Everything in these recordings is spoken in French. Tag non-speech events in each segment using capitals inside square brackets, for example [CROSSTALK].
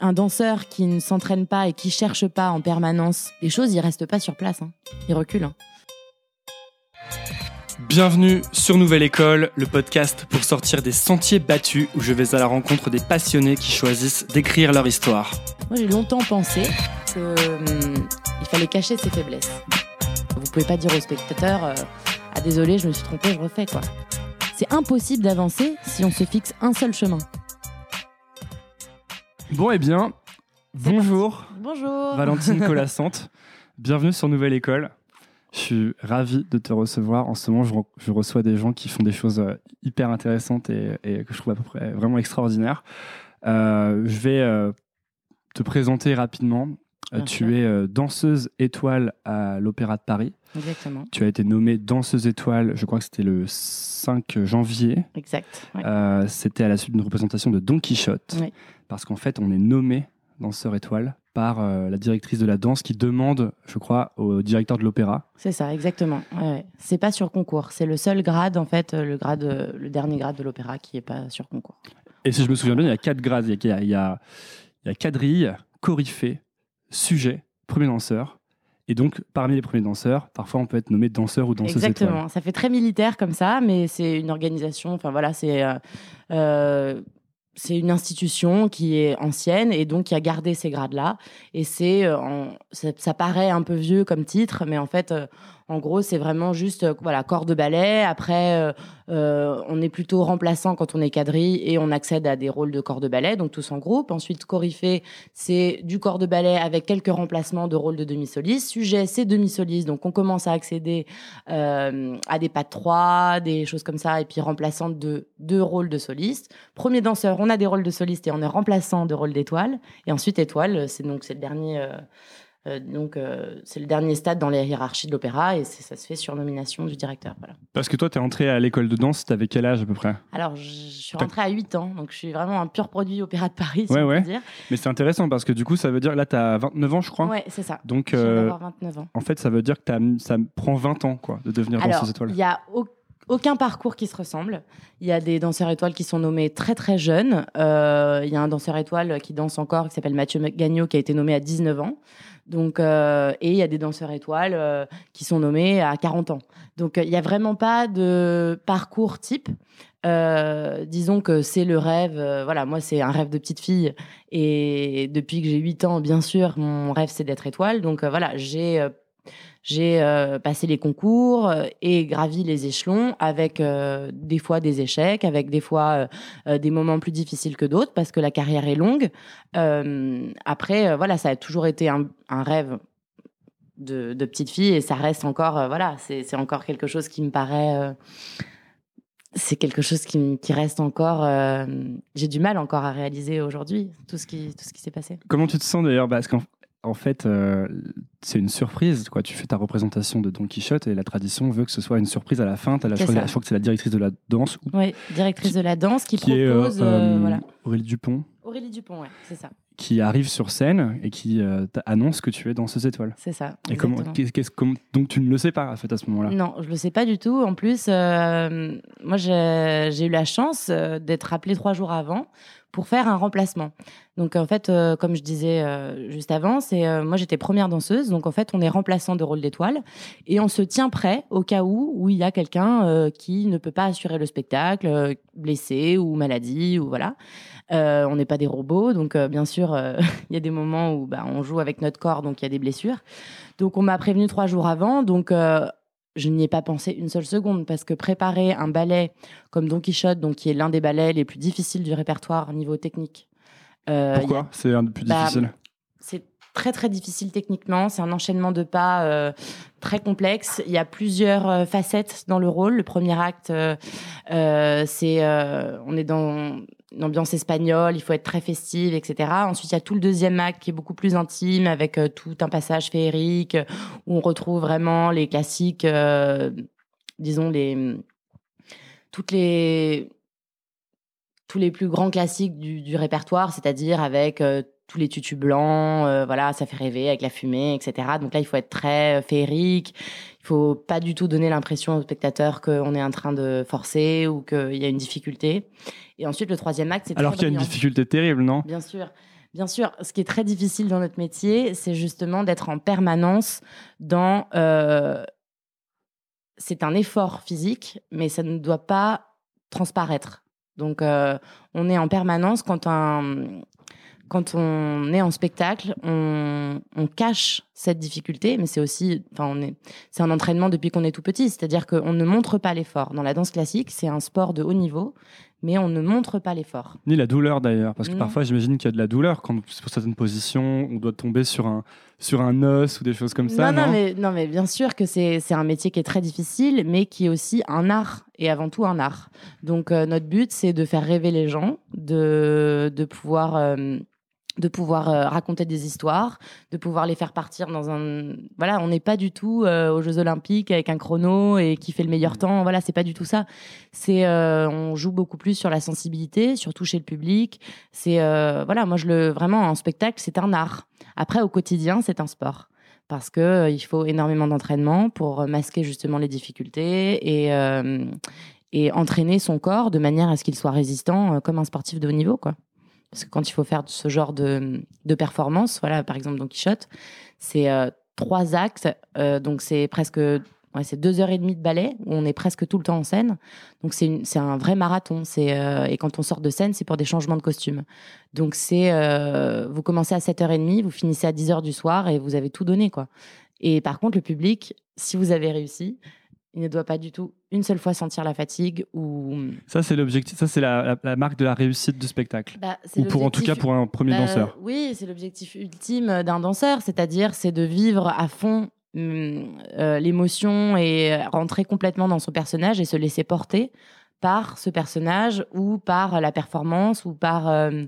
un danseur qui ne s'entraîne pas et qui cherche pas en permanence les choses, il reste pas sur place. Hein. Il recule. Hein. Bienvenue sur Nouvelle École, le podcast pour sortir des sentiers battus où je vais à la rencontre des passionnés qui choisissent d'écrire leur histoire. Moi, j'ai longtemps pensé qu'il hum, fallait cacher ses faiblesses. Vous pouvez pas dire aux spectateurs euh, Ah, désolé, je me suis trompé, je refais quoi. C'est impossible d'avancer si on se fixe un seul chemin. Bon, eh bien, bonjour. Bonjour. Valentine [LAUGHS] Colassante. Bienvenue sur Nouvelle École. Je suis ravi de te recevoir. En ce moment, je, reçois des gens qui font des choses euh, hyper intéressantes et, que je trouve à peu près vraiment extraordinaires. Euh, je vais euh, te présenter rapidement. tu es danseuse étoile à l'Opéra de Paris. Exactement. Tu as été nommée danseuse étoile, je crois que c'était le 5 janvier. Exact. c'était à la suite d'une représentation de Don Quichotte. Oui parce qu'en fait, on est nommé danseur étoile par euh, la directrice de la danse qui demande, je crois, au directeur de l'opéra. C'est ça, exactement. Ouais, C'est pas sur concours. C'est le seul grade, en fait, le, grade, le dernier grade de l'opéra qui est pas sur concours. Et si je me souviens bien, il y a quatre grades. Il y a, il y a, il y a quadrille, coryphée, sujet, premier danseur. Et donc, parmi les premiers danseurs, parfois on peut être nommé danseur ou danseuse Exactement. Ça fait très militaire comme ça, mais c'est une organisation. Enfin voilà, c'est euh, euh, c'est une institution qui est ancienne et donc qui a gardé ces grades-là. Et c'est, euh, ça, paraît un peu vieux comme titre, mais en fait, euh, en gros, c'est vraiment juste euh, voilà corps de ballet. Après, euh, euh, on est plutôt remplaçant quand on est quadrille et on accède à des rôles de corps de ballet, donc tous en groupe. Ensuite, coryphée, c'est du corps de ballet avec quelques remplacements de rôles de demi-soliste. Sujet, c'est demi-soliste, donc on commence à accéder à des pas de trois, des choses comme ça, et puis remplaçant de deux rôles de soliste. Premier danseur, on a des rôles de soliste et on est remplaçant de rôles d'étoile. Et ensuite, étoile, c'est donc le dernier donc, euh, c'est le dernier stade dans les hiérarchies de l'opéra et ça se fait sur nomination du directeur. Voilà. Parce que toi, tu es entré à l'école de danse, tu avais quel âge à peu près? Alors, je suis rentrée à 8 ans, donc je suis vraiment un pur produit opéra de Paris, si on peut dire. Mais c'est intéressant parce que du coup, ça veut dire, là, tu as 29 ans, je crois. Ouais, c'est ça. Donc, euh, 29 ans. en fait, ça veut dire que ça prend 20 ans quoi, de devenir danseuse étoile. Il y a aucun parcours qui se ressemble. Il y a des danseurs étoiles qui sont nommés très très jeunes. Euh, il y a un danseur étoile qui danse encore, qui s'appelle Mathieu Gagnon, qui a été nommé à 19 ans. Donc, euh, et il y a des danseurs étoiles euh, qui sont nommés à 40 ans. Donc, il n'y a vraiment pas de parcours type. disons que c'est le rêve. voilà, moi, c'est un rêve de petite fille. Et depuis que j'ai 8 ans, bien sûr, mon rêve, c'est d'être étoile. Donc, voilà, j'ai j'ai euh, passé les concours euh, et gravi les échelons avec euh, des fois des échecs, avec des fois des moments plus difficiles que d'autres parce que la carrière est longue. après, voilà, ça a toujours été un, rêve de, petite fille et ça reste encore, voilà, c'est encore quelque chose qui me paraît c'est quelque chose qui, reste encore. j'ai du mal encore à réaliser aujourd'hui tout ce qui qui s'est passé. Comment tu te sens d'ailleurs? Parce qu'en en fait, euh, c'est une surprise. Quoi. Tu fais ta représentation de Don Quichotte et la tradition veut que ce soit une surprise à la fin. As la, je, crois, que c'est la directrice de la danse. Oui, directrice de la danse qui, qui propose. Est, euh, euh, voilà. Aurélie Dupont. Aurélie Dupont, ouais, c'est ça. Qui arrive sur scène et qui annonce que tu es danseuse étoile. C'est ça. Et comment, donc tu ne le sais pas en fait à ce moment-là? Non, je ne le sais pas du tout. En plus, moi j'ai eu la chance d'être appelée trois jours avant pour faire un remplacement. Donc en fait, euh, comme je disais euh, juste avant, c'est euh, moi j'étais première danseuse, donc en fait on est remplaçant de rôle d'étoile et on se tient prêt au cas où où il y a quelqu'un qui ne peut pas assurer le spectacle, blessé ou maladie ou voilà. on n'est pas des robots, donc bien sûr [LAUGHS] il y a des moments où bah, on joue avec notre corps, donc il y a des blessures. Donc on m'a prévenu trois jours avant, je n'y ai pas pensé une seule seconde parce que préparer un ballet comme Don Quichotte, donc qui est l'un des ballets les plus difficiles du répertoire au niveau technique. Euh, Pourquoi? C'est un des plus bah, difficiles? C'est très très difficile techniquement. C'est un enchaînement de pas euh, très complexe. Il y a plusieurs euh, facettes dans le rôle. Le premier acte, c'est on est dans une ambiance espagnole, il faut être très festive, etc. Ensuite, il y a tout le deuxième acte qui est beaucoup plus intime, avec euh, tout un passage féerique, où on retrouve vraiment les classiques, euh, disons, les, toutes les, tous les plus grands classiques du, répertoire, c'est-à-dire avec euh, tous les tutus blancs, voilà, ça fait rêver avec la fumée, etc. Donc là, il faut être très féerique. Il faut pas du tout donner l'impression au spectateur qu'on est en train de forcer ou qu'il y a une difficulté. Et ensuite, le troisième acte, c'est Alors qu'il y a une difficulté terrible, non? Bien sûr. Bien sûr, ce qui est très difficile dans notre métier, c'est justement d'être en permanence dans... Euh, c'est un effort physique, mais ça ne doit pas transparaître. Donc, euh, on est en permanence quand un, quand on est en spectacle, on, cache cette difficulté, mais c'est aussi, enfin, on est, c'est un entraînement depuis qu'on est tout petit, c'est-à-dire qu'on ne montre pas l'effort. Dans la danse classique, c'est un sport de haut niveau, mais on ne montre pas l'effort. Ni la douleur d'ailleurs, parce que parfois j'imagine qu'il y a de la douleur quand pour certaines positions, on doit tomber sur un sur un os ou des choses comme ça. Non, non, mais, non mais bien sûr que c'est un métier qui est très difficile, mais qui est aussi un art et avant tout un art. Donc euh, notre but, c'est de faire rêver les gens, de de pouvoir euh, de pouvoir euh, raconter des histoires, de pouvoir les faire partir dans un. Voilà, on n'est pas du tout euh, aux Jeux Olympiques avec un chrono et qui fait le meilleur temps. Voilà, c'est pas du tout ça. C'est, euh, on joue beaucoup plus sur la sensibilité, sur toucher le public. C'est, voilà, moi je le vraiment en spectacle, c'est un art. Après, au quotidien, c'est un sport parce que il faut énormément d'entraînement pour masquer justement les difficultés et et entraîner son corps de manière à ce qu'il soit résistant comme un sportif de haut niveau, quoi. Parce que quand il faut faire ce genre de, de performance, voilà, par exemple Don Quichotte, c'est euh, trois actes, euh, donc c'est presque c'est deux heures et demie de ballet où on est presque tout le temps en scène. Donc c'est c'est un vrai marathon. C'est euh, et quand on sort de scène, c'est pour des changements de costume. Donc c'est vous commencez à 7h30, vous finissez à 10h du soir et vous avez tout donné quoi. Et par contre le public, si vous avez réussi, il ne doit pas du tout une seule fois sentir la fatigue ou. Ça, c'est l'objectif. Ça, c'est la, marque de la réussite du spectacle. Bah, ou pour en tout cas pour un premier bah, danseur. Oui, c'est l'objectif ultime d'un danseur, c'est-à-dire c'est de vivre à fond hum, euh, l'émotion et rentrer complètement dans son personnage et se laisser porter par ce personnage ou par la performance ou par euh,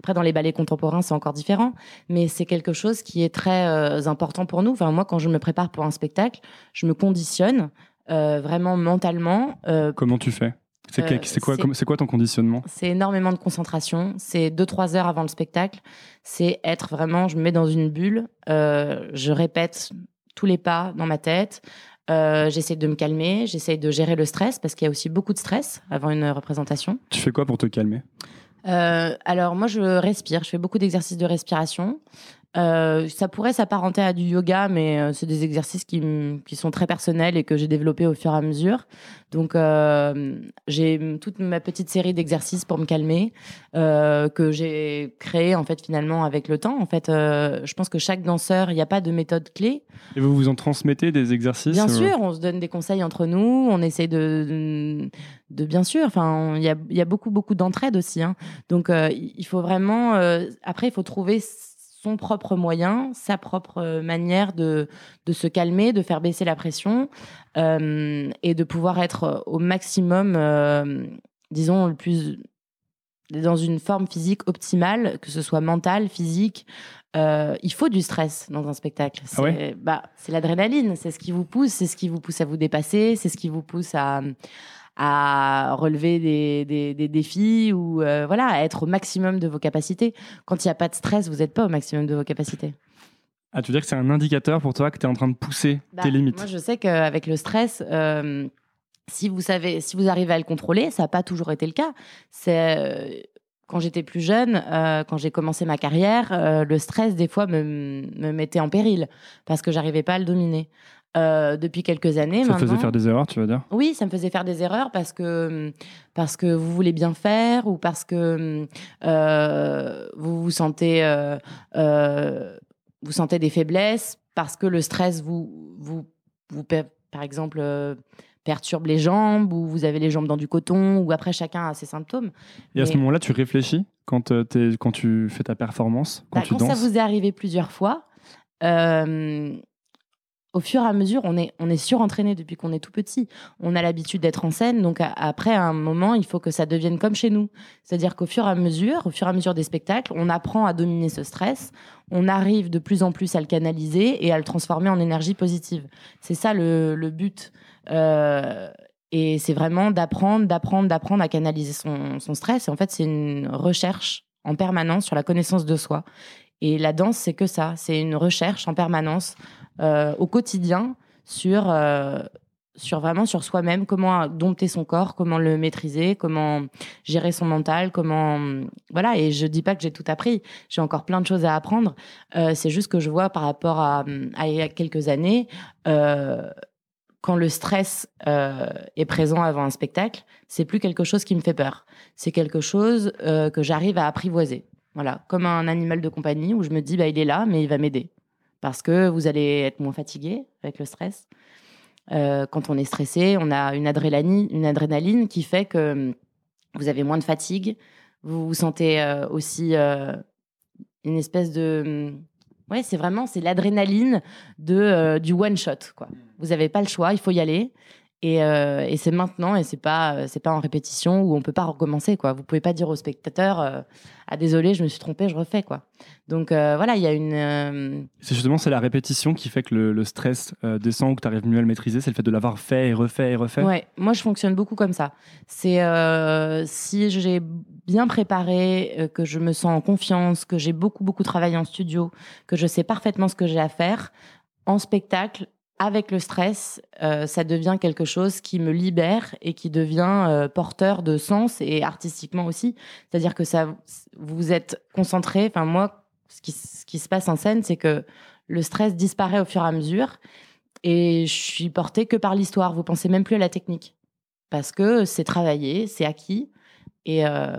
après dans les ballets contemporains c'est encore différent mais c'est quelque chose qui est très euh, important pour nous enfin moi quand je me prépare pour un spectacle je me conditionne vraiment mentalement. Euh, Comment tu fais? C'est euh, quoi, quoi ton conditionnement? C'est énormément de concentration. C'est 2-3 heures avant le spectacle. C'est être vraiment, je me mets dans une bulle. je répète tous les pas dans ma tête. j'essaie de me calmer. J'essaie de gérer le stress parce qu'il y a aussi beaucoup de stress avant une représentation. Tu fais quoi pour te calmer? Alors moi je respire, je fais beaucoup d'exercices de respiration. Euh, ça pourrait s'apparenter à du yoga, mais euh, c'est des exercices qui, qui, sont très personnels et que j'ai développés au fur et à mesure. Donc, euh, j'ai toute ma petite série d'exercices pour me calmer que j'ai créé en fait finalement avec le temps. En fait, je pense que chaque danseur, il n'y a pas de méthode clé. Et vous vous en transmettez des exercices Bien sûr, on se donne des conseils entre nous. On essaie de, de, bien sûr. Enfin, il y a, y a, beaucoup beaucoup d'entraide aussi. Hein. Donc, il faut vraiment. après, il faut trouver son propre moyen, sa propre euh, manière de, de se calmer, de faire baisser la pression euh, et de pouvoir être au maximum, euh, disons, le plus dans une forme physique optimale, que ce soit mentale, physique. il faut du stress dans un spectacle. Ah c'est bah, l'adrénaline, c'est ce qui vous pousse, c'est ce qui vous pousse à vous dépasser, c'est ce qui vous pousse à, à relever des, des, défis ou euh, voilà, à être au maximum de vos capacités. Quand il n'y a pas de stress, vous n'êtes pas au maximum de vos capacités. Ah, tu veux dire que c'est un indicateur pour toi que tu es en train de pousser bah, tes limites? Moi, je sais qu'avec le stress, euh, si vous savez, si vous arrivez à le contrôler, ça n'a pas toujours été le cas. C'est euh, quand j'étais plus jeune, quand j'ai commencé ma carrière, le stress des fois me, me mettait en péril parce que j'arrivais pas à le dominer. Euh, depuis quelques années. Ça te faisait faire des erreurs, tu veux dire? Oui, ça me faisait faire des erreurs parce que, parce que vous voulez bien faire ou parce que euh, vous vous sentez, euh, vous sentez des faiblesses, parce que le stress vous, vous, vous par exemple, perturbe les jambes ou vous avez les jambes dans du coton ou après chacun a ses symptômes. Et à ce moment-là, tu réfléchis quand, es, quand tu fais ta performance, quand bah, tu quand ça vous est arrivé plusieurs fois, au fur et à mesure, on est, on est surentraîné depuis qu'on est tout petit. On a l'habitude d'être en scène, donc après, à un moment, il faut que ça devienne comme chez nous. C'est-à-dire qu'au fur et à mesure, au fur et à mesure des spectacles, on apprend à dominer ce stress, on arrive de plus en plus à le canaliser et à le transformer en énergie positive. C'est ça le, but. Euh, et c'est vraiment d'apprendre, d'apprendre, d'apprendre à canaliser son, son stress. Et en fait, c'est une recherche en permanence sur la connaissance de soi. Et la danse, c'est que ça, c'est une recherche en permanence euh, au quotidien sur, euh, sur vraiment sur soi-même, comment dompter son corps, comment le maîtriser, comment gérer son mental, comment voilà. Et je dis pas que j'ai tout appris, j'ai encore plein de choses à apprendre. Euh, c'est juste que je vois par rapport à, il y a quelques années, quand le stress est présent avant un spectacle, c'est plus quelque chose qui me fait peur. C'est quelque chose que j'arrive à apprivoiser. Voilà, comme un animal de compagnie où je me dis bah il est là, mais il va m'aider parce que vous allez être moins fatigué avec le stress. Euh, quand on est stressé, on a une adrénaline, une adrénaline qui fait que hum, vous avez moins de fatigue. Vous vous sentez euh, aussi euh, une espèce de. Hum, ouais, c'est vraiment c'est l'adrénaline de du one shot quoi. Vous n'avez pas le choix, il faut y aller. Et, et c'est maintenant et c'est pas c'est pas en répétition où on peut pas recommencer quoi. Vous pouvez pas dire au spectateur ah désolé, je me suis trompé, je refais quoi. Donc euh, voilà, il y a une. Euh, c'est justement c'est la répétition qui fait que le, stress euh, descend ou que tu arrives mieux à le maîtriser. C'est le fait de l'avoir fait et refait et refait. Ouais, moi je fonctionne beaucoup comme ça. C'est si j'ai bien préparé, que je me sens en confiance, que j'ai beaucoup beaucoup travaillé en studio, que je sais parfaitement ce que j'ai à faire en spectacle avec le stress, euh, ça devient quelque chose qui me libère et qui devient euh, porteur de sens et artistiquement aussi. C'est-à-dire que ça, vous êtes concentré. Enfin, moi, ce qui, se passe en scène, c'est que le stress disparaît au fur et à mesure et je suis portée que par l'histoire. Vous pensez même plus à la technique parce que c'est travaillé, c'est acquis. Et, euh,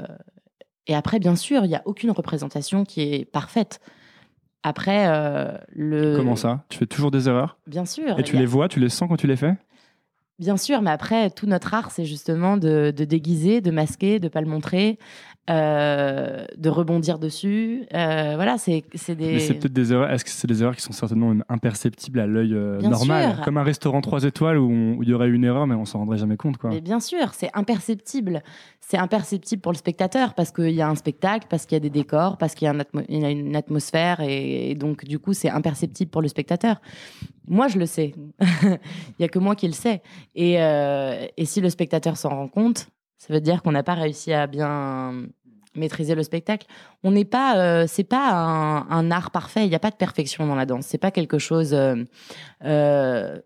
et après, bien sûr, il n'y a aucune représentation qui est parfaite. Après, euh, le. Comment ça? Tu fais toujours des erreurs? Bien sûr. Et tu les vois, tu les sens quand tu les fais? Bien sûr, mais après, tout notre art, c'est justement de, déguiser, de masquer, de pas le montrer, euh, de rebondir dessus. Euh, voilà, c'est des. Mais c'est peut-être des erreurs. Est-ce que c'est des erreurs qui sont certainement imperceptibles à l'œil euh, normal, comme un restaurant 3 étoiles où, il y aurait une erreur, mais on s'en rendrait jamais compte, quoi. Mais bien sûr, c'est imperceptible. C'est imperceptible pour le spectateur parce qu'il y a un spectacle, parce qu'il y a des décors, parce qu'il y, a une atmosphère, et, donc du coup, c'est imperceptible pour le spectateur. Moi, je le sais. [LAUGHS] il y a que moi qui le sais. Et, et si le spectateur s'en rend compte, ça veut dire qu'on n'a pas réussi à bien maîtriser le spectacle. On n'est pas, euh, c'est pas un, art parfait. Il n'y a pas de perfection dans la danse. C'est pas quelque chose. Euh, euh,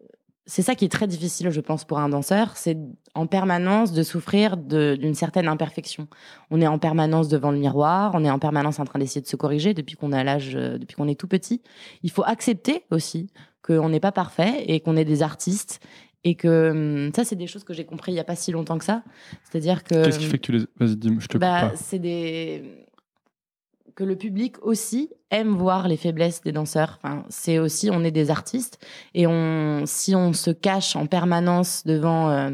c'est ça qui est très difficile, je pense, pour un danseur, c'est en permanence de souffrir d'une certaine imperfection. On est en permanence devant le miroir, on est en permanence en train d'essayer de se corriger depuis qu'on a l'âge, depuis qu'on est tout petit. Il faut accepter aussi qu'on n'est pas parfait et qu'on est des artistes et que hum, ça, c'est des choses que j'ai compris il n'y a pas si longtemps que ça. C'est-à-dire que. Qu'est-ce qui fait que tu les. Vas-y, dis je te bah, C'est des. Que le public aussi aime voir les faiblesses des danseurs. Enfin, c'est aussi, on est des artistes et on, si on se cache en permanence devant euh,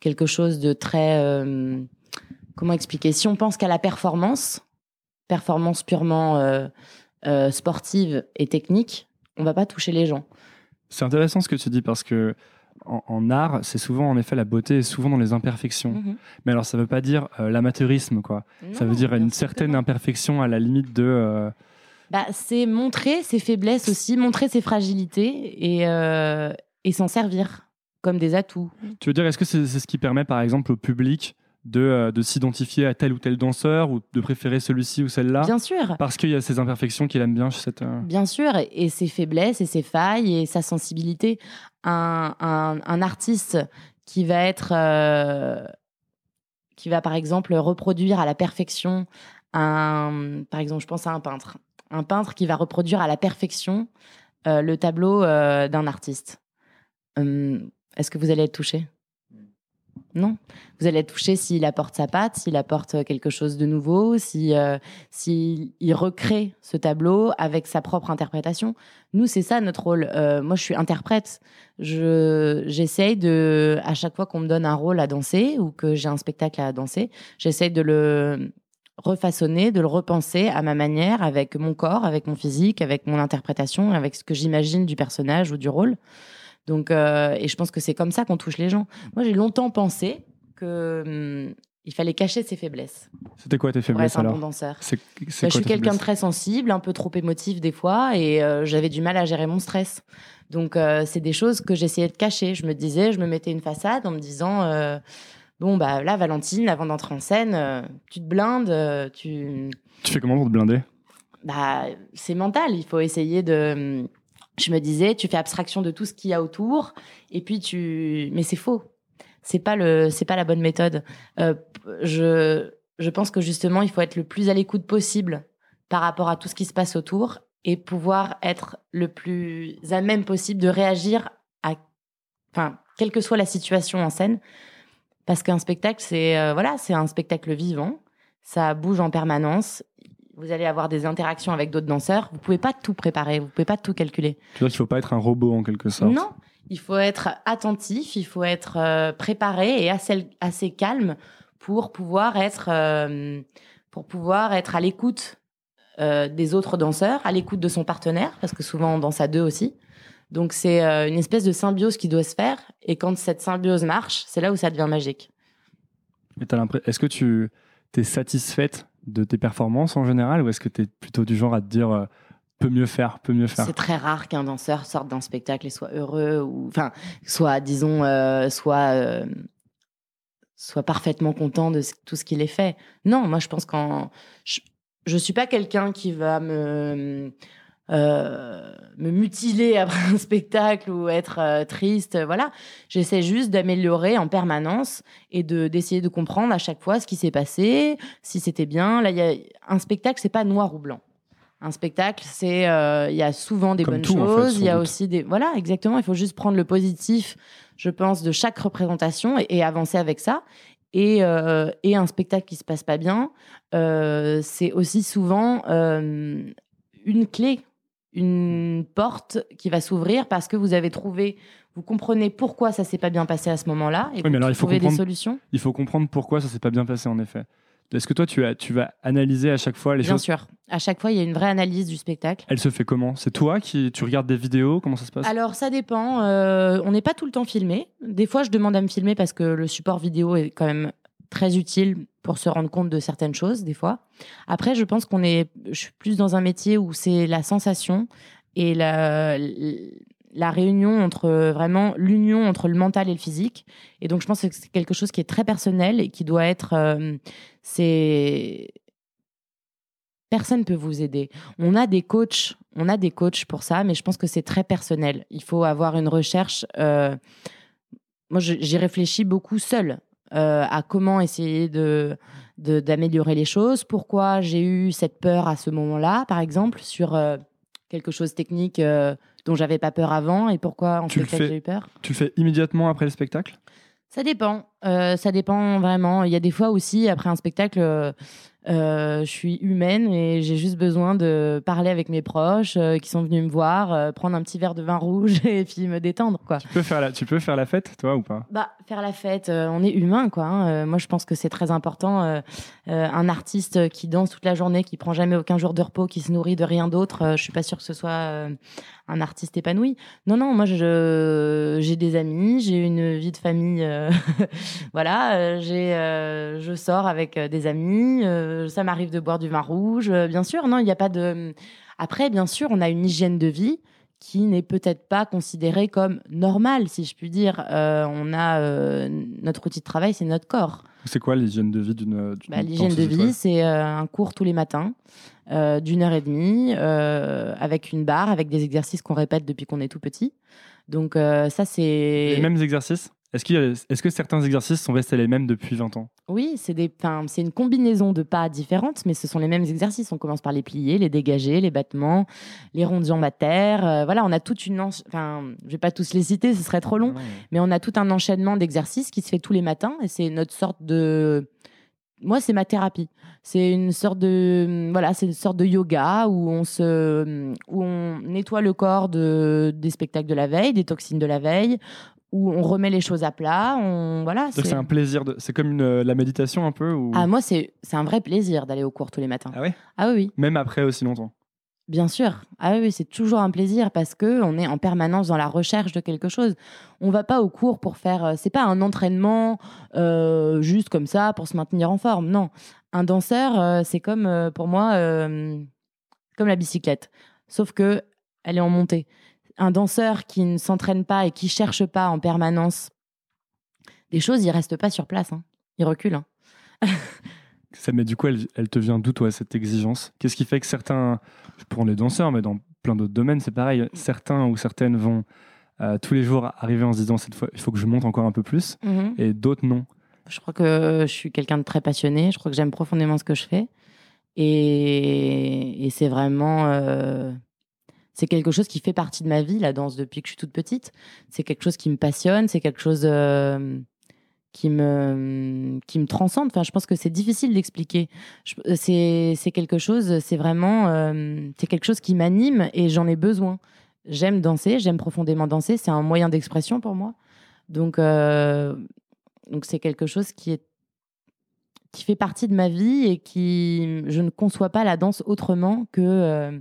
quelque chose de très, euh, comment expliquer? Si on pense qu'à la performance, performance purement euh, sportive et technique, on va pas toucher les gens. C'est intéressant ce que tu dis parce que en, art, c'est souvent en effet la beauté est souvent dans les imperfections. Mhm. Mais alors ça veut pas dire euh, l'amateurisme quoi. ça veut dire une certaine imperfection à la limite de. Euh, bah, c'est montrer ses faiblesses aussi, montrer ses fragilités et, euh, et s'en servir comme des atouts. Tu veux dire, est-ce que c'est ce qui permet par exemple au public de, de s'identifier à tel ou tel danseur ou de préférer celui-ci ou celle-là Bien sûr. Parce qu'il y a ces imperfections qu'il aime bien chez cette. Bien sûr, et ses faiblesses et ses failles et sa sensibilité un, artiste qui va être, euh, qui va par exemple reproduire à la perfection un, par exemple, je pense à un peintre, un peintre qui va reproduire à la perfection euh, le tableau euh, d'un artiste. Hum, est-ce que vous allez être touché? Non. Vous allez être touché s'il apporte sa patte, s'il apporte quelque chose de nouveau, si euh, s'il recrée ce tableau avec sa propre interprétation. Nous, c'est ça notre rôle. Euh, moi, je suis interprète. Je j'essaye de à chaque fois qu'on me donne un rôle à danser ou que j'ai un spectacle à danser, j'essaye de le refaçonner, de le repenser à ma manière, avec mon corps, avec mon physique, avec mon interprétation, avec ce que j'imagine du personnage ou du rôle. Donc, euh, et je pense que c'est comme ça qu'on touche les gens. Moi, j'ai longtemps pensé que hum, il fallait cacher ses faiblesses. C'était quoi tes faiblesses alors un bon danseur. Bah, je suis quelqu'un de très sensible, un peu trop émotif des fois, et euh, j'avais du mal à gérer mon stress. Donc, euh, c'est des choses que j'essayais de cacher. Je me disais, je me mettais une façade en me disant. Bon, bah là, Valentine, avant d'entrer en scène, tu te blindes, tu. Tu fais comment pour te blinder? Bah, c'est mental. Il faut essayer de, hum, je me disais, tu fais abstraction de tout ce qu'il y a autour, et puis tu. Mais c'est faux. C'est pas le, c'est pas la bonne méthode. Euh, je, je pense que justement, il faut être le plus à l'écoute possible par rapport à tout ce qui se passe autour et pouvoir être le plus à même possible de réagir à, enfin, quelle que soit la situation en scène, parce qu'un spectacle, c'est euh, voilà, c'est un spectacle vivant, ça bouge en permanence, vous allez avoir des interactions avec d'autres danseurs. Vous pouvez pas tout préparer, vous pouvez pas tout calculer. Tu vois qu'il faut pas être un robot en quelque sorte. Non, il faut être attentif, il faut être euh, préparé et assez, assez calme pour pouvoir être euh, pour pouvoir être à l'écoute euh, des autres danseurs, à l'écoute de son partenaire, parce que souvent on danse à deux aussi. Donc c'est une espèce de symbiose qui doit se faire, et quand cette symbiose marche, c'est là où ça devient magique. Est-ce que tu es satisfaite de tes performances en général ou est-ce que tu es plutôt du genre à te dire euh, peut mieux faire, peut mieux faire? C'est très rare qu'un danseur sorte d'un spectacle et soit heureux ou enfin soit disons euh, soit euh, soit parfaitement content de tout ce qu'il est fait. Non, moi je pense qu'en je, je suis pas quelqu'un qui va me me mutiler [LAUGHS] après un spectacle ou être euh, triste. Voilà, j'essaie juste d'améliorer en permanence et de d'essayer de comprendre à chaque fois ce qui s'est passé, si c'était bien. Là, il y a un spectacle, c'est pas noir ou blanc. Un spectacle, c'est euh, il y a souvent des bonnes choses. il y a aussi des voilà exactement. Il faut juste prendre le positif, je pense, de chaque représentation et, avancer avec ça. Et, et, un spectacle qui se passe pas bien, c'est aussi souvent une clé une porte qui va s'ouvrir parce que vous avez trouvé, vous comprenez pourquoi ça s'est pas bien passé à ce moment-là et vous trouvez des solutions. Il faut comprendre pourquoi ça s'est pas bien passé en effet. Est-ce que toi, tu, as, tu vas analyser à chaque fois les Bien choses sûr. À chaque fois, il y a une vraie analyse du spectacle. Elle se fait comment? C'est toi qui tu regardes des vidéos? Comment ça se passe? Alors, ça dépend. Euh, on n'est pas tout le temps filmé. Des fois, je demande à me filmer parce que le support vidéo est quand même très utile pour se rendre compte de certaines choses des fois. Après, je pense qu'on est, je suis plus dans un métier où c'est la sensation et la, la réunion entre vraiment l'union entre le mental et le physique. Et donc, je pense que c'est quelque chose qui est très personnel et qui doit être, euh, c'est personne peut vous aider. On a des coachs, on a des coachs pour ça, mais je pense que c'est très personnel. Il faut avoir une recherche. Euh, moi, j'y réfléchis beaucoup seul. Euh, à comment essayer de d'améliorer les choses, pourquoi j'ai eu cette peur à ce moment-là, par exemple, sur euh, quelque chose technique euh, dont j'avais pas peur avant et pourquoi en fait j'ai eu peur? Tu le fais immédiatement après le spectacle? Ça dépend. ça dépend vraiment. Il y a des fois aussi, après un spectacle, euh, je suis humaine et j'ai juste besoin de parler avec mes proches euh, qui sont venus me voir, euh, prendre un petit verre de vin rouge [LAUGHS] et puis me détendre. Quoi. Tu, peux faire la, tu peux faire la fête, toi, ou pas? Bah, Faire la fête, on est humain. Quoi, hein. moi, je pense que c'est très important. un artiste qui danse toute la journée, qui prend jamais aucun jour de repos, qui se nourrit de rien d'autre, je suis pas sûre que ce soit un artiste épanoui. Non, non, moi, je, j'ai des amis, j'ai une vie de famille. [LAUGHS] voilà, j'ai, je sors avec des amis ça m'arrive de boire du vin rouge, euh, bien sûr. Non, il n'y a pas de. Après, bien sûr, on a une hygiène de vie qui n'est peut-être pas considérée comme normale, si je puis dire. Euh, on a euh, notre outil de travail, c'est notre corps. C'est quoi l'hygiène de vie d'une bah, L'hygiène de vie, c'est un cours tous les matins d'une heure et demie avec une barre, avec des exercices qu'on répète depuis qu'on est tout petit. Donc ça, c'est les mêmes exercices? Est-ce, est que certains exercices sont restés les mêmes depuis 20 ans? Oui, c'est, des, c'est une combinaison de pas différentes, mais ce sont les mêmes exercices. On commence par les plier, les dégager, les battements, les ronds de jambes à terre. Euh, voilà, on a toute une. Enfin, je vais pas tous les citer, ce serait trop long, mais on a tout un enchaînement d'exercices qui se fait tous les matins et c'est notre sorte de. Moi, c'est ma thérapie. C'est une sorte de voilà, c'est une sorte de yoga où on se où on nettoie le corps de des spectacles de la veille, des toxines de la veille où on remet les choses à plat. On, voilà, c'est un plaisir. De... C'est comme une, euh, la méditation un peu ou... Ah, moi, c'est un vrai plaisir d'aller au cours tous les matins. Ah, ouais? Ah oui, oui. Même après aussi longtemps? Bien sûr. Ah oui, c'est toujours un plaisir parce que on est en permanence dans la recherche de quelque chose. On va pas au cours pour faire. Euh, c'est pas un entraînement euh, juste comme ça pour se maintenir en forme. Non, un danseur, c'est comme pour moi comme la bicyclette, sauf que elle est en montée un danseur qui ne s'entraîne pas et qui cherche pas en permanence des choses, il reste pas sur place. Hein. Il recule. Hein. [LAUGHS] Ça, mais du coup, elle, te vient d'où, toi, cette exigence? Qu'est-ce qui fait que certains, je prends les danseurs, mais dans plein d'autres domaines, c'est pareil. Certains ou certaines vont euh, tous les jours arriver en se disant cette fois, il faut que je monte encore un peu plus, Mhm. et d'autres non? Je crois que je suis quelqu'un de très passionné. Je crois que j'aime profondément ce que je fais. Et, et c'est vraiment. euh, c'est quelque chose qui fait partie de ma vie, la danse, depuis que je suis toute petite. C'est quelque chose qui me passionne. C'est quelque chose euh, qui, me, qui me transcende. Enfin, je pense que c'est difficile d'expliquer. Je- C'est quelque chose. C'est vraiment. euh, c'est quelque chose qui m'anime et j'en ai besoin. J'aime danser. J'aime profondément danser. C'est un moyen d'expression pour moi. Donc. euh, donc c'est quelque chose qui est qui fait partie de ma vie et qui je ne conçois pas la danse autrement que euh,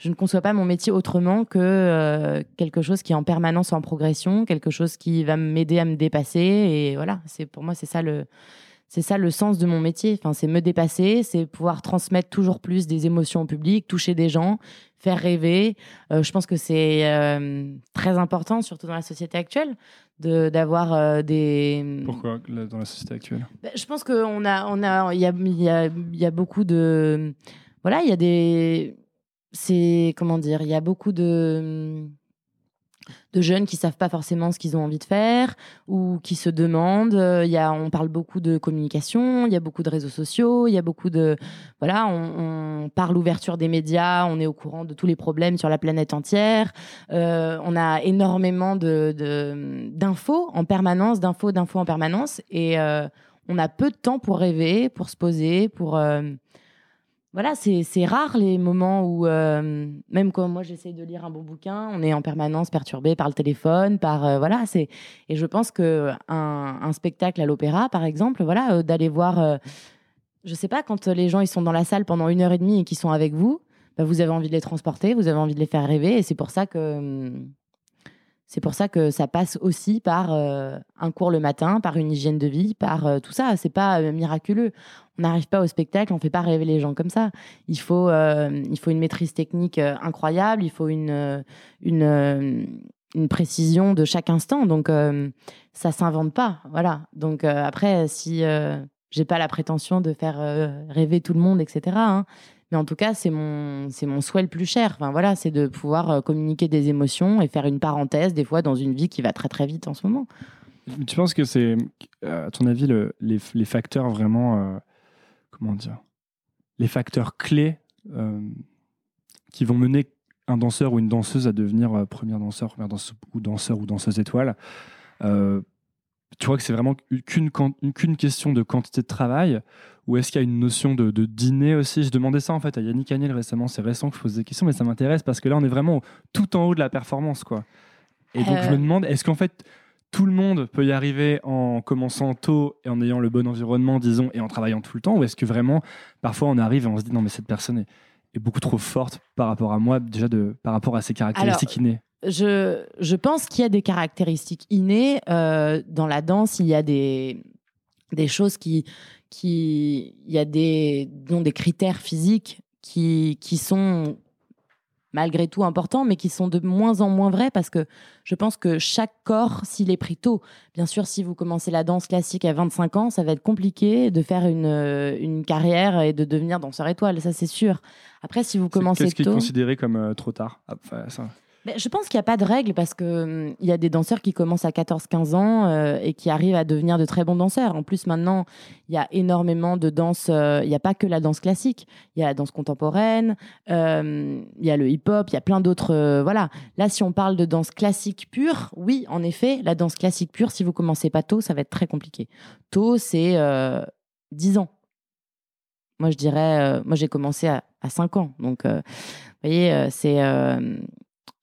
je ne conçois pas mon métier autrement que euh, quelque chose qui est en permanence en progression, quelque chose qui va m'aider à me dépasser. Et voilà, c'est pour moi c'est ça le c'est ça le sens de mon métier, enfin c'est me dépasser, c'est pouvoir transmettre toujours plus des émotions au public, toucher des gens, faire rêver. Euh, je pense que c'est euh, très important surtout dans la société actuelle de d'avoir euh, des Pourquoi dans la société actuelle? Ben, Je pense qu'on a, on a, il y a, il y a, y a beaucoup de, voilà, il y a des, c'est comment dire, il y a beaucoup de, de jeunes qui savent pas forcément ce qu'ils ont envie de faire ou qui se demandent. Euh, Il y a, on parle beaucoup de communication, il y a beaucoup de réseaux sociaux, il y a beaucoup de, voilà, on, parle ouverture des médias, on est au courant de tous les problèmes sur la planète entière. Euh, on a énormément de, d'infos en permanence, d'infos, d'infos en permanence, et euh, on a peu de temps pour rêver, pour se poser, pour voilà, c'est rare les moments où, euh, même quand moi j'essaye de lire un bon bouquin, on est en permanence perturbé par le téléphone, par euh, voilà, c'est et je pense que un, un spectacle à l'opéra, par exemple, voilà, euh, d'aller voir, je sais pas, quand les gens ils sont dans la salle pendant une heure et demie et qu'ils sont avec vous, bah, vous avez envie de les transporter, vous avez envie de les faire rêver, et c'est pour ça que hum, c'est pour ça que ça passe aussi par euh, un cours le matin, par une hygiène de vie, par euh, tout ça. C'est pas euh, miraculeux. On n'arrive pas au spectacle, on fait pas rêver les gens comme ça. Il faut, il faut une maîtrise technique incroyable, il faut une, une, une précision de chaque instant. Donc ça s'invente pas. Voilà. Donc après, si j'ai pas la prétention de faire rêver tout le monde, etc. mais en tout cas, c'est mon, c'est mon souhait le plus cher. Enfin, voilà, c'est de pouvoir euh, communiquer des émotions et faire une parenthèse, des fois, dans une vie qui va très, très vite en ce moment. Tu penses que c'est, euh, à ton avis, le- les, les facteurs vraiment, euh, comment dire, les facteurs clés qui vont mener un danseur ou une danseuse à devenir euh, première danseur, première danseuse ou danseur ou danseuse étoile Tu crois que c'est vraiment qu'une qu'une question de quantité de travail? Ou est-ce qu'il y a une notion de, de dîner aussi? Je demandais ça en fait à Yannick Agnel récemment, c'est récent que je pose des questions, mais ça m'intéresse parce que là on est vraiment tout en haut de la performance. quoi. Et donc je Euh, me demande, est-ce qu'en fait tout le monde peut y arriver en commençant tôt et en ayant le bon environnement, disons, et en travaillant tout le temps? Ou est-ce que vraiment, parfois, on arrive et on se dit non, mais cette personne est, est beaucoup trop forte par rapport à moi, déjà de, par rapport à ses caractéristiques innées? Je, je pense qu'il y a des caractéristiques innées. euh, dans la danse, il y a des, des choses qui. qui il y a des, disons, des critères physiques qui, qui sont malgré tout importants, mais qui sont de moins en moins vrais parce que je pense que chaque corps, s'il est pris tôt, bien sûr, si vous commencez la danse classique à 25 ans, ça va être compliqué de faire une, une carrière et de devenir danseur étoile, ça c'est sûr. Après, si vous commencez Qu'est-ce qui est tôt. considéré comme euh, trop tard? Ah, ça. Mais je pense qu'il n'y a pas de règle parce que hum, y a des danseurs qui commencent à 14-15 ans euh, et qui arrivent à devenir de très bons danseurs. En plus, maintenant, il y a énormément de danse. euh, Il n'y a pas que la danse classique. Il y a la danse contemporaine, euh, il y a le hip-hop, il y a plein d'autres. euh, voilà. Là, si on parle de danse classique pure, oui, en effet, la danse classique pure, si vous commencez pas tôt, ça va être très compliqué. Tôt, c'est euh, 10 ans. Moi, je dirais, euh, moi, j'ai commencé à, à 5 ans. Donc, euh, vous voyez, euh, c'est.